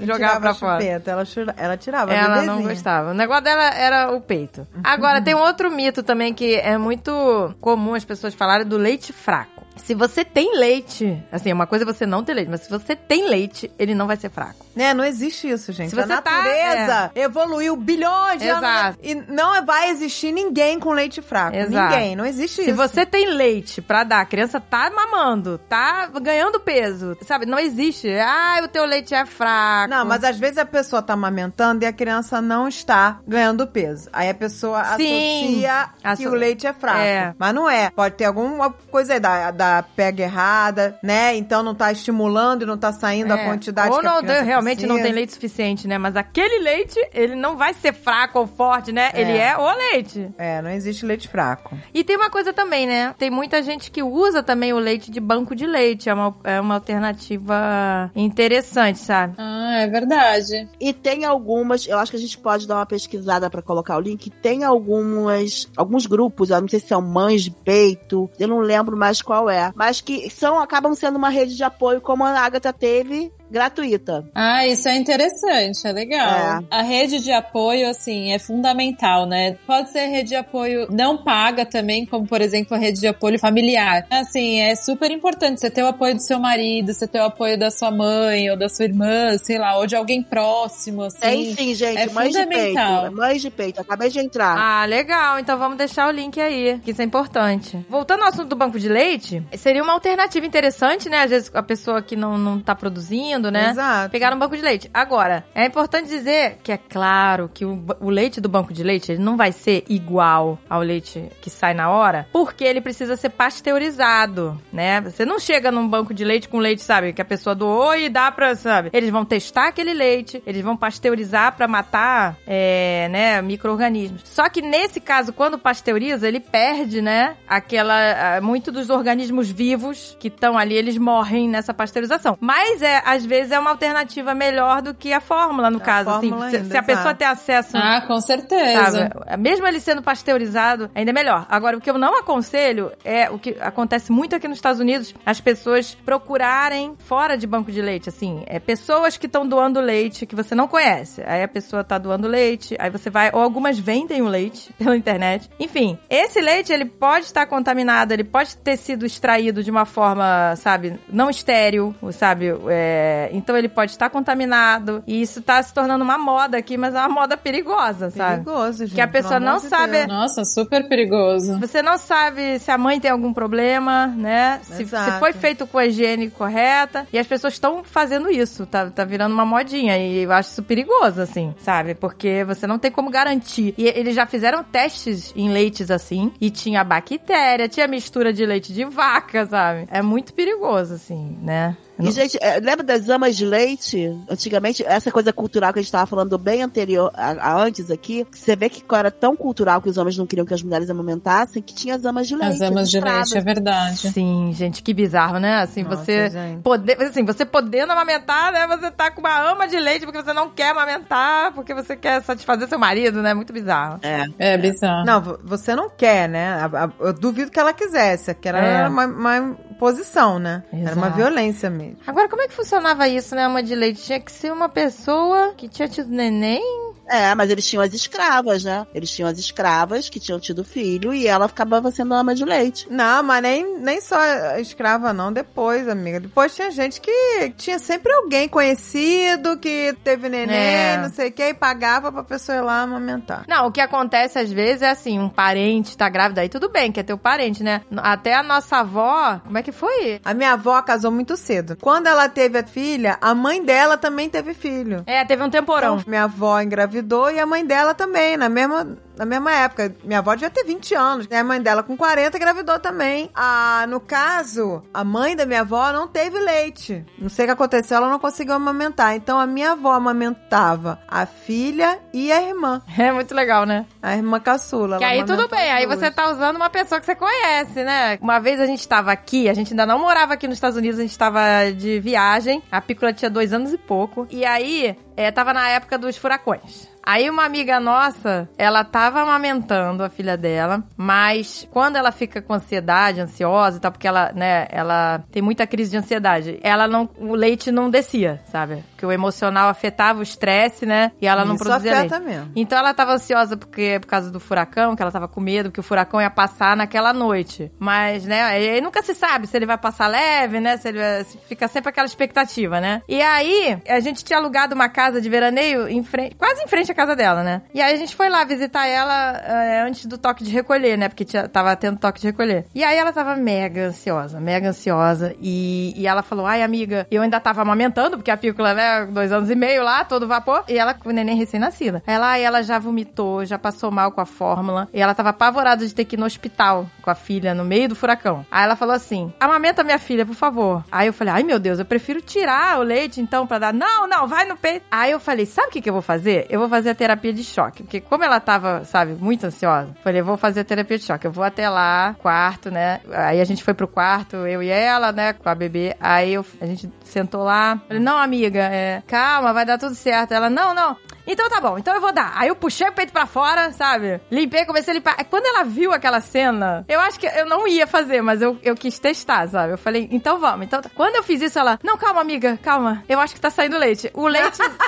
e jogava pra fora. chupeta, Ela, chura- ela tirava a Ela não gostava. O negócio dela era o peito. Agora, tem um outro mito também que é muito comum as pessoas falarem do leite fraco. Se você tem leite, assim, uma coisa é você não ter leite, mas se você tem leite, ele não vai ser fraco. Né, não existe isso, gente. Se a tá- natureza evoluiu bilhões de Exato. anos. E não vai existir ninguém com leite fraco. Exato. Ninguém, não existe Se isso. você tem leite pra dar, a criança tá mamando, tá ganhando peso, sabe? Não existe. Ah, o teu leite é fraco. Não, mas às vezes a pessoa tá amamentando e a criança não está ganhando peso. Aí a pessoa Sim. associa que o leite é fraco. É. Mas não é. Pode ter alguma coisa aí da, da pega errada, né? Então não tá estimulando e não tá saindo a É. quantidade ou que a não, criança realmente não precisa. tem leite suficiente, né? Mas aquele leite, ele não vai ser fraco ou forte, né? É. Ele é o leite. É, não existe leite fraco. E tem uma coisa também, né? Tem muita gente que usa também o leite de banco de leite. É uma, é uma alternativa interessante, sabe? Ah, é verdade. E tem algumas, eu acho que a gente pode dar uma pesquisada pra colocar o link. Tem algumas, alguns grupos, eu não sei se são mães de peito, eu não lembro mais qual é, mas que são acabam sendo uma rede de apoio como a Agatha teve gratuita. Ah, isso é interessante, é legal. É. A rede de apoio, assim, é fundamental, né? Pode ser rede de apoio não paga também, como por exemplo a rede de apoio familiar. Assim, é super importante você ter o apoio do seu marido, você ter o apoio da sua mãe ou da sua irmã, sei lá, ou de alguém próximo, assim. Tem sim, gente, é mães de peito. fundamental. Mães de peito, acabei de entrar. Ah, legal. Então vamos deixar o link aí, que isso é importante. Voltando ao assunto do banco de leite, seria uma alternativa interessante, né? Às vezes a pessoa que não, não tá produzindo, né? Exato. Pegar um banco de leite. Agora, é importante dizer que é claro que o, o leite do banco de leite ele não vai ser igual ao leite que sai na hora, porque ele precisa ser pasteurizado, né? Você não chega num banco de leite com leite, sabe, que a pessoa doou e dá pra, sabe? Eles vão testar aquele leite, eles vão pasteurizar pra matar, é, né, micro-organismos. Só que nesse caso, quando pasteuriza, ele perde, né, aquela, muito dos organismos vivos que estão ali, eles morrem nessa pasteurização. Mas é, às vezes vezes é uma alternativa melhor do que a fórmula, no A caso. Assim, fórmula se, ainda, se a pessoa exato. ter acesso Ah, com certeza. Sabe? Mesmo ele sendo pasteurizado, ainda é melhor. Agora, o que eu não aconselho é o que acontece muito aqui nos Estados Unidos, as pessoas procurarem fora de banco de leite, assim, é pessoas que estão doando leite que você não conhece. Aí a pessoa tá doando leite, aí você vai, ou algumas vendem o leite (laughs) pela internet. Enfim, esse leite, ele pode estar contaminado, ele pode ter sido extraído de uma forma, sabe, não estéril, sabe? É, então ele pode estar contaminado, e isso tá se tornando uma moda aqui, mas é uma moda perigosa, sabe? Perigoso, gente. Que a pessoa não de sabe- Deus. Nossa, super perigoso. Você não sabe se a mãe tem algum problema, né? Se, se foi feito com a higiene correta. E as pessoas estão fazendo isso. Tá, tá virando uma modinha. E eu acho isso perigoso, assim, sabe? Porque você não tem como garantir. E eles já fizeram testes em leites assim. E tinha bactéria, tinha mistura de leite de vaca, sabe? É muito perigoso, assim, né? E, gente, é, lembra das amas de leite? Antigamente, essa coisa cultural que a gente tava falando bem anterior, a, a antes aqui, você vê que era tão cultural que os homens não queriam que as mulheres amamentassem, que tinha as amas de leite. As amas de escravas. leite, é verdade. Sim, gente, que bizarro, né? Assim, Nossa, você gente. poder, assim, você podendo amamentar, né? Você tá com uma ama de leite porque você não quer amamentar, porque você quer satisfazer seu marido, né? Muito bizarro. É. É bizarro. Não, vo- você não quer, né? Eu duvido que ela quisesse. Que era É. uma, uma posição, né? Era uma Exato. violência mesmo. Agora, como é que funcionava isso, né? Ama de leite tinha que ser uma pessoa que tinha tido neném? É, mas eles tinham as escravas, né? Eles tinham as escravas que tinham tido filho e ela acabava sendo ama de leite. Não, mas nem, nem só escrava, não. Depois, amiga. Depois tinha gente que tinha sempre alguém conhecido que teve neném, É. não sei o que, e pagava pra pessoa ir lá amamentar. Não, o que acontece às vezes é assim, um parente tá grávida, aí tudo bem, que é teu parente, né? Até a nossa avó, como é que foi? A minha avó casou muito cedo. Quando ela teve a filha, a mãe dela também teve filho. É, teve um temporão. Então, minha avó engravidou e a mãe dela também, na mesma, na mesma época. Minha avó devia ter 20 anos. E a mãe dela, com 40, engravidou também. Ah, no caso, a mãe da minha avó não teve leite. Não sei o que aconteceu, ela não conseguiu amamentar. Então, a minha avó amamentava a filha e a irmã. (laughs) É muito legal, né? A irmã caçula. Que aí tudo bem, aí você tá usando uma pessoa que você conhece, né? Uma vez a gente tava aqui, a gente ainda não morava aqui nos Estados Unidos, a gente tava de viagem. A Pícola tinha dois anos e pouco. E aí, é, tava na época dos furacões. Aí uma amiga nossa, ela tava amamentando a filha dela, mas quando ela fica com ansiedade, ansiosa e tal, porque ela, né, ela tem muita crise de ansiedade, ela não, o leite não descia, sabe? Porque o emocional afetava o estresse, né? E ela não Isso produzia afeta leite. mesmo. Então ela tava ansiosa porque por causa do furacão, que ela tava com medo que o furacão ia passar naquela noite. Mas, né, aí nunca se sabe se ele vai passar leve, né? Se ele vai- fica sempre aquela expectativa, né? E aí, a gente tinha alugado uma casa de veraneio em frente, quase em frente à casa dela, né? E aí a gente foi lá visitar ela eh, antes do toque de recolher, né? Porque tinha, tava tendo toque de recolher. E aí ela tava mega ansiosa, mega ansiosa. E, e ela falou: Ai, amiga, eu ainda tava amamentando, porque a pícola, né, dois anos e meio lá, todo vapor. E ela com o neném recém-nascida. Ela, ela já vomitou, já passou mal com a fórmula. E ela tava apavorada de ter que ir no hospital com a filha no meio do furacão. Aí ela falou assim: Amamenta minha filha, por favor. Aí eu falei: Ai, meu Deus, eu prefiro tirar o leite então pra dar. Não, não, vai no peito. Aí eu falei: Sabe o que, que eu vou fazer? Eu vou fazer a terapia de choque. Porque como ela tava, sabe, muito ansiosa, falei: Eu vou fazer a terapia de choque. Eu vou até lá, quarto, né? Aí a gente foi pro quarto, eu e ela, né, com a bebê. Aí eu, a gente sentou lá. Falei: Não, amiga, é, calma, vai dar tudo certo. Ela: Não, não. Então tá bom, então eu vou dar. Aí eu puxei o peito pra fora, sabe? Limpei, comecei a limpar. Quando ela viu aquela cena, eu acho que eu não ia fazer, mas eu, eu quis testar, sabe? Eu falei, então vamos. Então, quando eu fiz isso, ela, não, calma, amiga, calma. Eu acho que tá saindo leite. O leite, (laughs)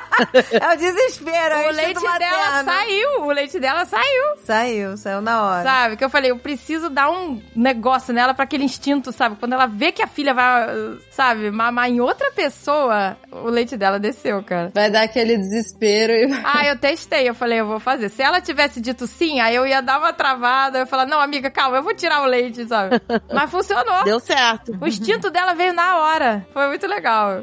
É o desespero, o leite dela saiu. O leite dela saiu. Saiu, saiu na hora. Sabe? Que eu falei, eu preciso dar um negócio nela pra aquele instinto, sabe? Quando ela vê que a filha vai, sabe, mamar em outra pessoa, o leite dela desceu, cara. Vai dar aquele desespero e (laughs) Ah, eu testei, eu falei, eu vou fazer. Se ela tivesse dito sim, aí eu ia dar uma travada, eu ia falar, não, amiga, calma, eu vou tirar o leite, sabe? (laughs) Mas funcionou. Deu certo. O instinto dela veio na hora. Foi muito legal.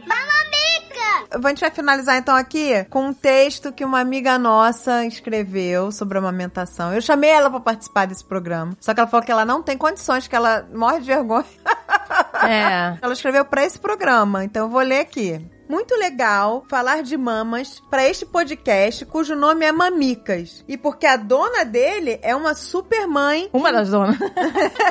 A gente vai finalizar então aqui com um texto que uma amiga nossa escreveu sobre amamentação. Eu chamei ela pra participar desse programa. Só que ela falou que ela não tem condições, que ela morre de vergonha. É. (laughs) Ela escreveu pra esse programa, então eu vou ler aqui. Muito legal falar de mamas pra este podcast cujo nome é Mamicas. E porque a dona dele é uma super mãe (laughs) Uma das donas.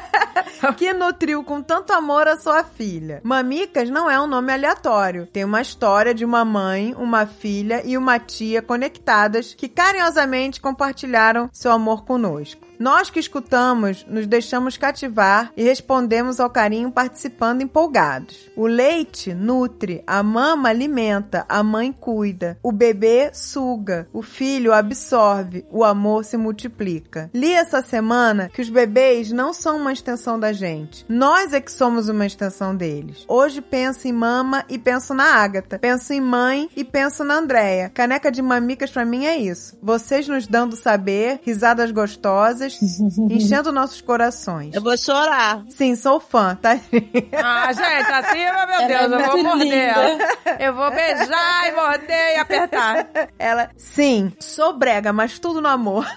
(laughs) que nutriu com tanto amor a sua filha. Mamicas não é um nome aleatório. Tem uma história de uma mãe, uma filha e uma tia conectadas que carinhosamente compartilharam seu amor conosco. Nós que escutamos nos deixamos cativar e respondemos ao carinho participando empolgados. O leite nutre, a mama alimenta, a mãe cuida, o bebê suga, o filho absorve, o amor se multiplica. Li essa semana que os bebês não são uma extensão da gente. Nós é que somos uma extensão deles. Hoje penso em mama e penso na Ágata. Penso em mãe e penso na Andréia. Caneca de mamicas para mim é isso. Vocês nos dando saber, risadas gostosas, (laughs) enchendo nossos corações. Eu vou chorar. Sim, sou fã, tá? (laughs) Ah, gente, acima, meu Ela é Deus, eu vou morder. Eu vou beijar e morder e apertar. Ela, sim, sou brega, mas tudo no amor. (laughs)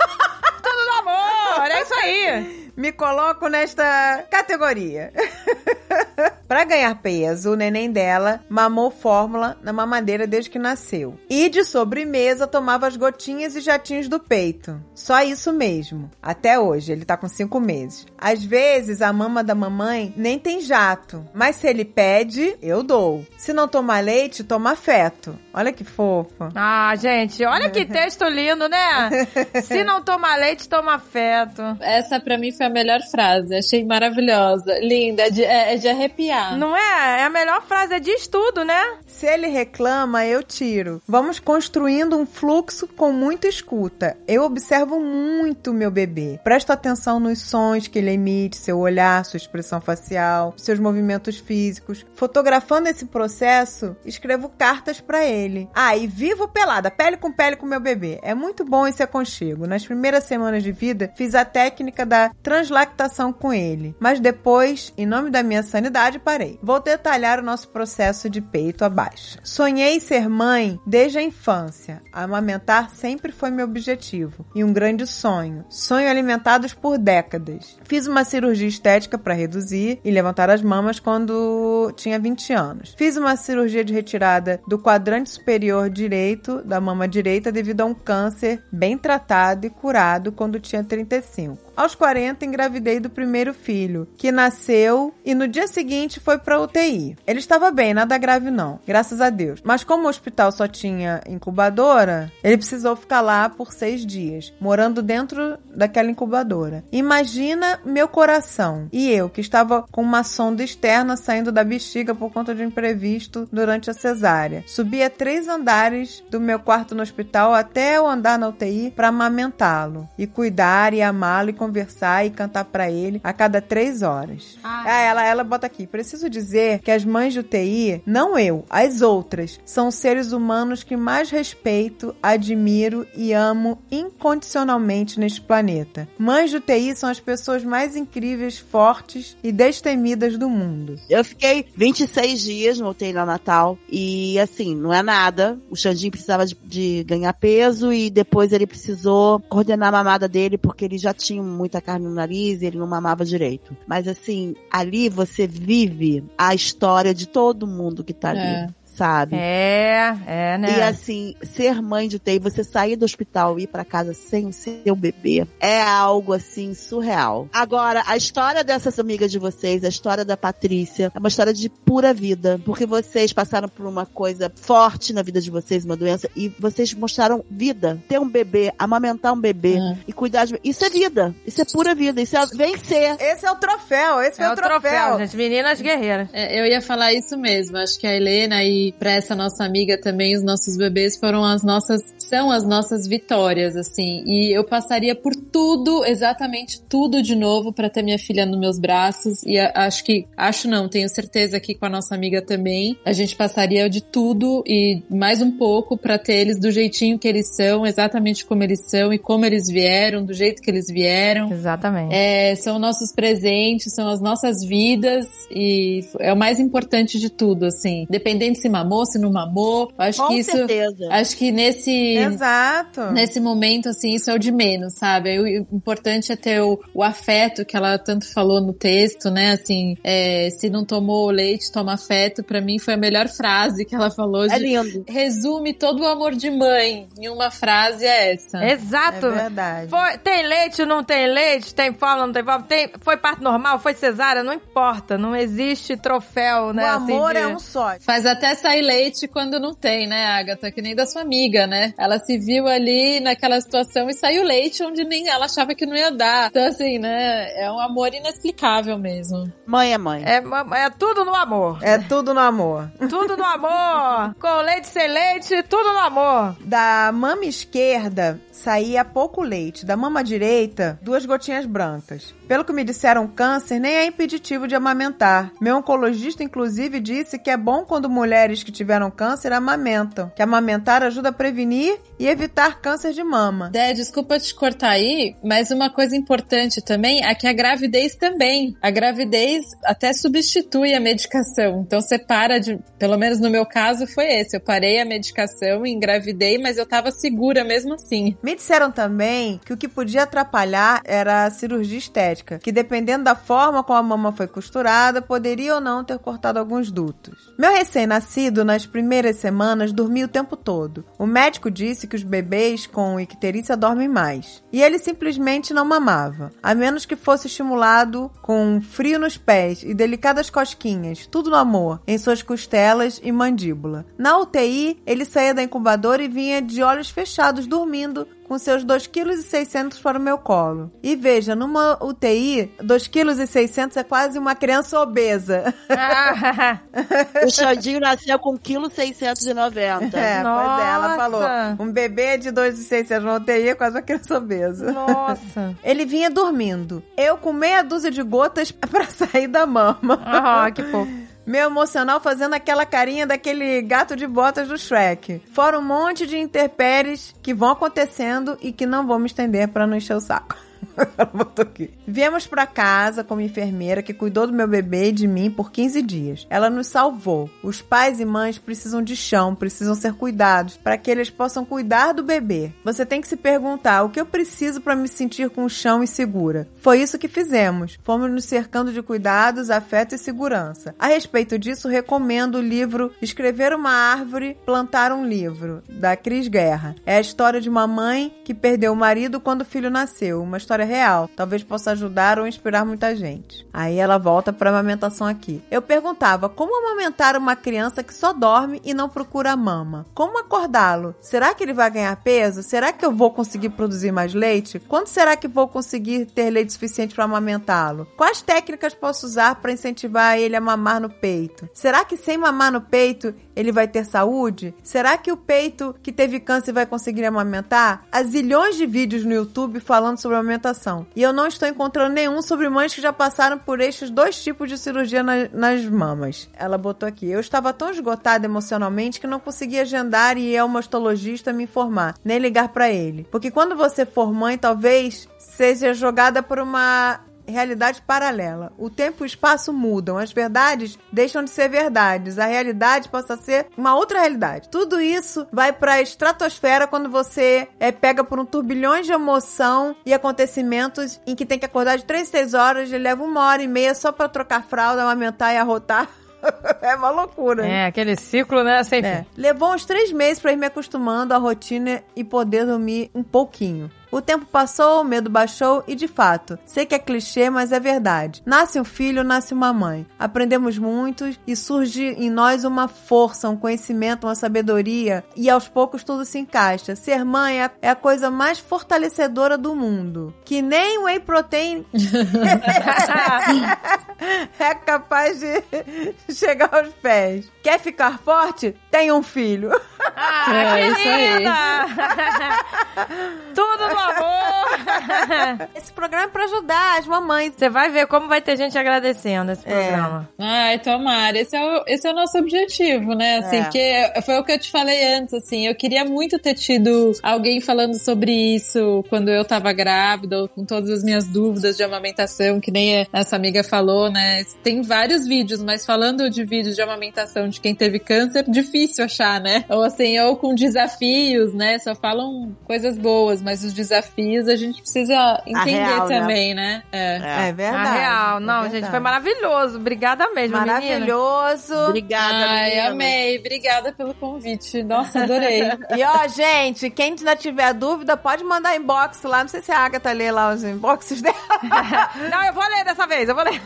Tudo no amor, é isso aí. Me coloco nesta categoria. (laughs) Pra ganhar peso, o neném dela mamou fórmula na mamadeira desde que nasceu. E de sobremesa tomava as gotinhas e jatinhos do peito. Só isso mesmo. Até hoje, ele tá com cinco meses. Às vezes, a mama da mamãe nem tem jato. Mas se ele pede, eu dou. Se não tomar leite, toma afeto. Olha que fofa. Ah, gente, olha que (laughs) texto lindo, né? (laughs) Se não toma leite, toma afeto. Essa pra mim foi a melhor frase. Achei maravilhosa. Linda, é de, é, é de arrepiar. Não é? É a melhor frase, é de estudo, né? Se ele reclama, eu tiro. Vamos construindo um fluxo com muita escuta. Eu observo muito meu bebê. Presto atenção nos sons que ele emite, seu olhar, sua expressão facial, seus movimentos físicos. Fotografando esse processo, escrevo cartas pra ele. Ah, e vivo pelada, pele com pele com meu bebê. É muito bom esse aconchego. Nas primeiras semanas de vida, fiz a técnica da translactação com ele. Mas depois, em nome da minha sanidade, parei. Vou detalhar o nosso processo de peito abaixo. Sonhei ser mãe desde a infância. Amamentar sempre foi meu objetivo e um grande sonho. Sonho alimentados por décadas. Fiz uma cirurgia estética para reduzir e levantar as mamas quando tinha 20 anos. Fiz uma cirurgia de retirada do quadrante superior direito da mama direita devido a um câncer bem tratado e curado quando tinha 35. Aos 40, engravidei do primeiro filho, que nasceu e no dia seguinte foi pra UTI. Ele estava bem, nada grave não, graças a Deus. Mas como o hospital só tinha incubadora, ele precisou ficar lá por seis dias, morando dentro daquela incubadora. Imagina meu coração e eu, que estava com uma sonda externa saindo da bexiga por conta de um imprevisto durante a cesárea. Subia três andares do meu quarto no hospital até o andar na UTI para amamentá-lo e cuidar e amá-lo e conversar e cantar para ele a cada três horas. Ah, ela, ela bota aqui. Preciso dizer que as mães de UTI, não eu, as outras, são seres humanos que mais respeito, admiro e amo incondicionalmente neste planeta. Mães de UTI são as pessoas mais incríveis, fortes e destemidas do mundo. Eu fiquei 26 dias no UTI no Natal e assim, não é nada. O Xandinho precisava de, de ganhar peso e depois ele precisou coordenar a mamada dele porque ele já tinha muita carne no nariz e ele não mamava direito. Mas assim, ali você vive a história de todo mundo que tá ali. É. Sabe? É, é, né? E assim, ser mãe de UTI, você sair do hospital e ir pra casa sem o seu bebê, é algo assim surreal. Agora, a história dessas amigas de vocês, a história da Patrícia, é uma história de pura vida, porque vocês passaram por uma coisa forte na vida de vocês, uma doença, e vocês mostraram vida. Ter um bebê, amamentar um bebê É. e cuidar de. Isso é vida. Isso é pura vida. Isso é vencer. Esse é o troféu, esse é foi o troféu, gente. Meninas guerreiras. É, eu ia falar isso mesmo. Acho que a Helena e pra essa nossa amiga também, os nossos bebês foram as nossas, são as nossas vitórias, assim. E eu passaria por tudo, exatamente tudo de novo pra ter minha filha nos meus braços. E acho que, acho não, tenho certeza que com a nossa amiga também, a gente passaria de tudo e mais um pouco pra ter eles do jeitinho que eles são, exatamente como eles são e como eles vieram, do jeito que eles vieram. Exatamente. É, são nossos presentes, são as nossas vidas e é o mais importante de tudo, assim. Independente se mamou, se não mamou. Acho Com que isso. certeza. Acho que nesse. Exato. Nesse momento, assim, isso é o de menos, sabe? O importante é ter o, o afeto que ela tanto falou no texto, né? Assim, é, se não tomou leite, toma afeto. Pra mim foi a melhor frase que ela falou. É de- lindo. resume todo o amor de mãe em uma frase é essa. Exato. É verdade. Foi- tem leite, não tem leite, tem fórmula, não tem fórmula, tem, foi parto normal, foi cesárea, não importa, não existe troféu, O né? assim, amor de- é um só. Faz até sair leite quando não tem, né, Agatha? Que nem da sua amiga, né? Ela se viu ali naquela situação e saiu leite onde nem ela achava que não ia dar. Então, assim, né? É um amor inexplicável mesmo. Mãe é mãe. É, é tudo no amor. É tudo no amor. Tudo no amor. Com leite, sem leite, tudo no amor. Da mama esquerda saía pouco leite, da mama direita, duas gotinhas brancas. Pelo que me disseram, câncer nem é impeditivo de amamentar. Meu oncologista, inclusive, disse que é bom quando mulheres que tiveram câncer amamentam, que amamentar ajuda a prevenir e evitar câncer de mama. Dé, desculpa te cortar aí, mas uma coisa importante também é que a gravidez também. A gravidez até substitui a medicação. Então você para de, pelo menos no meu caso foi esse, eu parei a medicação engravidei, mas eu tava segura mesmo assim. Me disseram também que o que podia atrapalhar era a cirurgia estética, que dependendo da forma como a mama foi costurada, poderia ou não ter cortado alguns dutos. Meu recém-nascido, nas primeiras semanas, dormia o tempo todo. O médico disse que os bebês com icterícia dormem mais. E ele simplesmente não mamava, a menos que fosse estimulado com frio nos pés e delicadas cosquinhas, tudo no amor, em suas costelas e mandíbula. Na UTI, ele saía da incubadora e vinha de olhos fechados, dormindo, com seus 2,6 kg para o meu colo. E veja, numa UTI, 2,6 kg é quase uma criança obesa. Ah, (laughs) O Xandinho nasceu com 1,690 kg. É, pois é, ela Nossa. falou. Um bebê de 2,6 na UTI é quase uma criança obesa. Nossa. (laughs) Ele vinha dormindo. Eu com meia dúzia de gotas (laughs) pra sair da mama. Ah, que fofo. Meu emocional fazendo aquela carinha daquele gato de botas do Shrek. Fora um monte de interpéries que vão acontecendo e que não vou me estender pra não encher o saco. (laughs) Ela botou aqui. Viemos pra casa como enfermeira que cuidou do meu bebê e de mim por 15 dias. Ela nos salvou. Os pais e mães precisam de chão, precisam ser cuidados para que eles possam cuidar do bebê. Você tem que se perguntar o que eu preciso para me sentir com chão e segura. Foi isso que fizemos. Fomos nos cercando de cuidados, afeto e segurança. A respeito disso, recomendo o livro Escrever uma Árvore, Plantar um Livro, da Cris Guerra. É a história de uma mãe que perdeu o marido quando o filho nasceu. Uma história real. Talvez possa ajudar ou inspirar muita gente. Aí ela volta para amamentação aqui. Eu perguntava como amamentar uma criança que só dorme e não procura a mama. Como acordá-lo? Será que ele vai ganhar peso? Será que eu vou conseguir produzir mais leite? Quando será que vou conseguir ter leite suficiente para amamentá-lo? Quais técnicas posso usar para incentivar ele a mamar no peito? Será que sem mamar no peito ele vai ter saúde? Será que o peito que teve câncer vai conseguir amamentar? Há zilhões de vídeos no YouTube falando sobre amamentação. E eu não estou encontrando nenhum sobre mães que já passaram por estes dois tipos de cirurgia na- nas mamas. Ela botou aqui. Eu estava tão esgotada emocionalmente que não conseguia agendar e ir ao mastologista me informar, nem ligar para ele. Porque quando você for mãe, talvez seja jogada por uma realidade paralela. O tempo e o espaço mudam, as verdades deixam de ser verdades, a realidade passa a ser uma outra realidade. Tudo isso vai para a estratosfera quando você é pega por um turbilhão de emoção e acontecimentos em que tem que acordar de 3 6 horas e leva uma hora e meia só para trocar fralda, amamentar e arrotar. (laughs) é uma loucura. É, aquele ciclo, né? Sem É. Levou uns três meses pra ir me acostumando à rotina e poder dormir um pouquinho. O tempo passou, o medo baixou e, de fato, sei que é clichê, mas é verdade. Nasce um filho, nasce uma mãe. Aprendemos muito e surge em nós uma força, um conhecimento, uma sabedoria e aos poucos tudo se encaixa. Ser mãe é- é a coisa mais fortalecedora do mundo. Que nem whey protein (laughs) (laughs) é capaz de (laughs) chegar aos pés. Quer ficar forte? Tem um filho. É, que isso aí. (laughs) Tudo no amor! Esse programa é pra ajudar as mamães. Você vai ver como vai ter gente agradecendo esse É. programa. Ai, tomara. Esse é, o, esse é o nosso objetivo, né? Assim, É. porque foi o que eu te falei antes, assim. Eu queria muito ter tido alguém falando sobre isso quando eu tava grávida, ou com todas as minhas dúvidas de amamentação, que nem essa amiga falou, né? Tem vários vídeos, mas falando de vídeos de amamentação de quem teve câncer, difícil achar, né? Ou assim, ou com desafios, né? Só falam coisas boas, mas os desafios a gente precisa entender real, né? também, né? É. É, verdade. A real. é Não, gente, verdade. foi maravilhoso. Obrigada mesmo, menina. Maravilhoso. Obrigada, Ai, menina. amei. Obrigada pelo convite. Nossa, adorei. (laughs) E ó, gente, quem ainda tiver dúvida, pode mandar inbox lá. Não sei se a Agatha lê lá os inboxes dela. (laughs) Não, eu vou ler dessa vez, eu vou ler.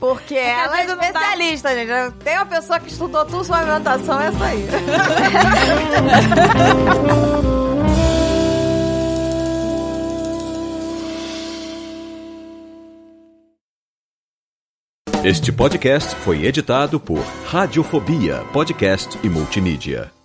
Porque ela é especialista, gente. Tem uma pessoa que estudou tudo sobre alimentação, é essa aí. Este podcast foi editado por Radiofobia, podcast e multimídia.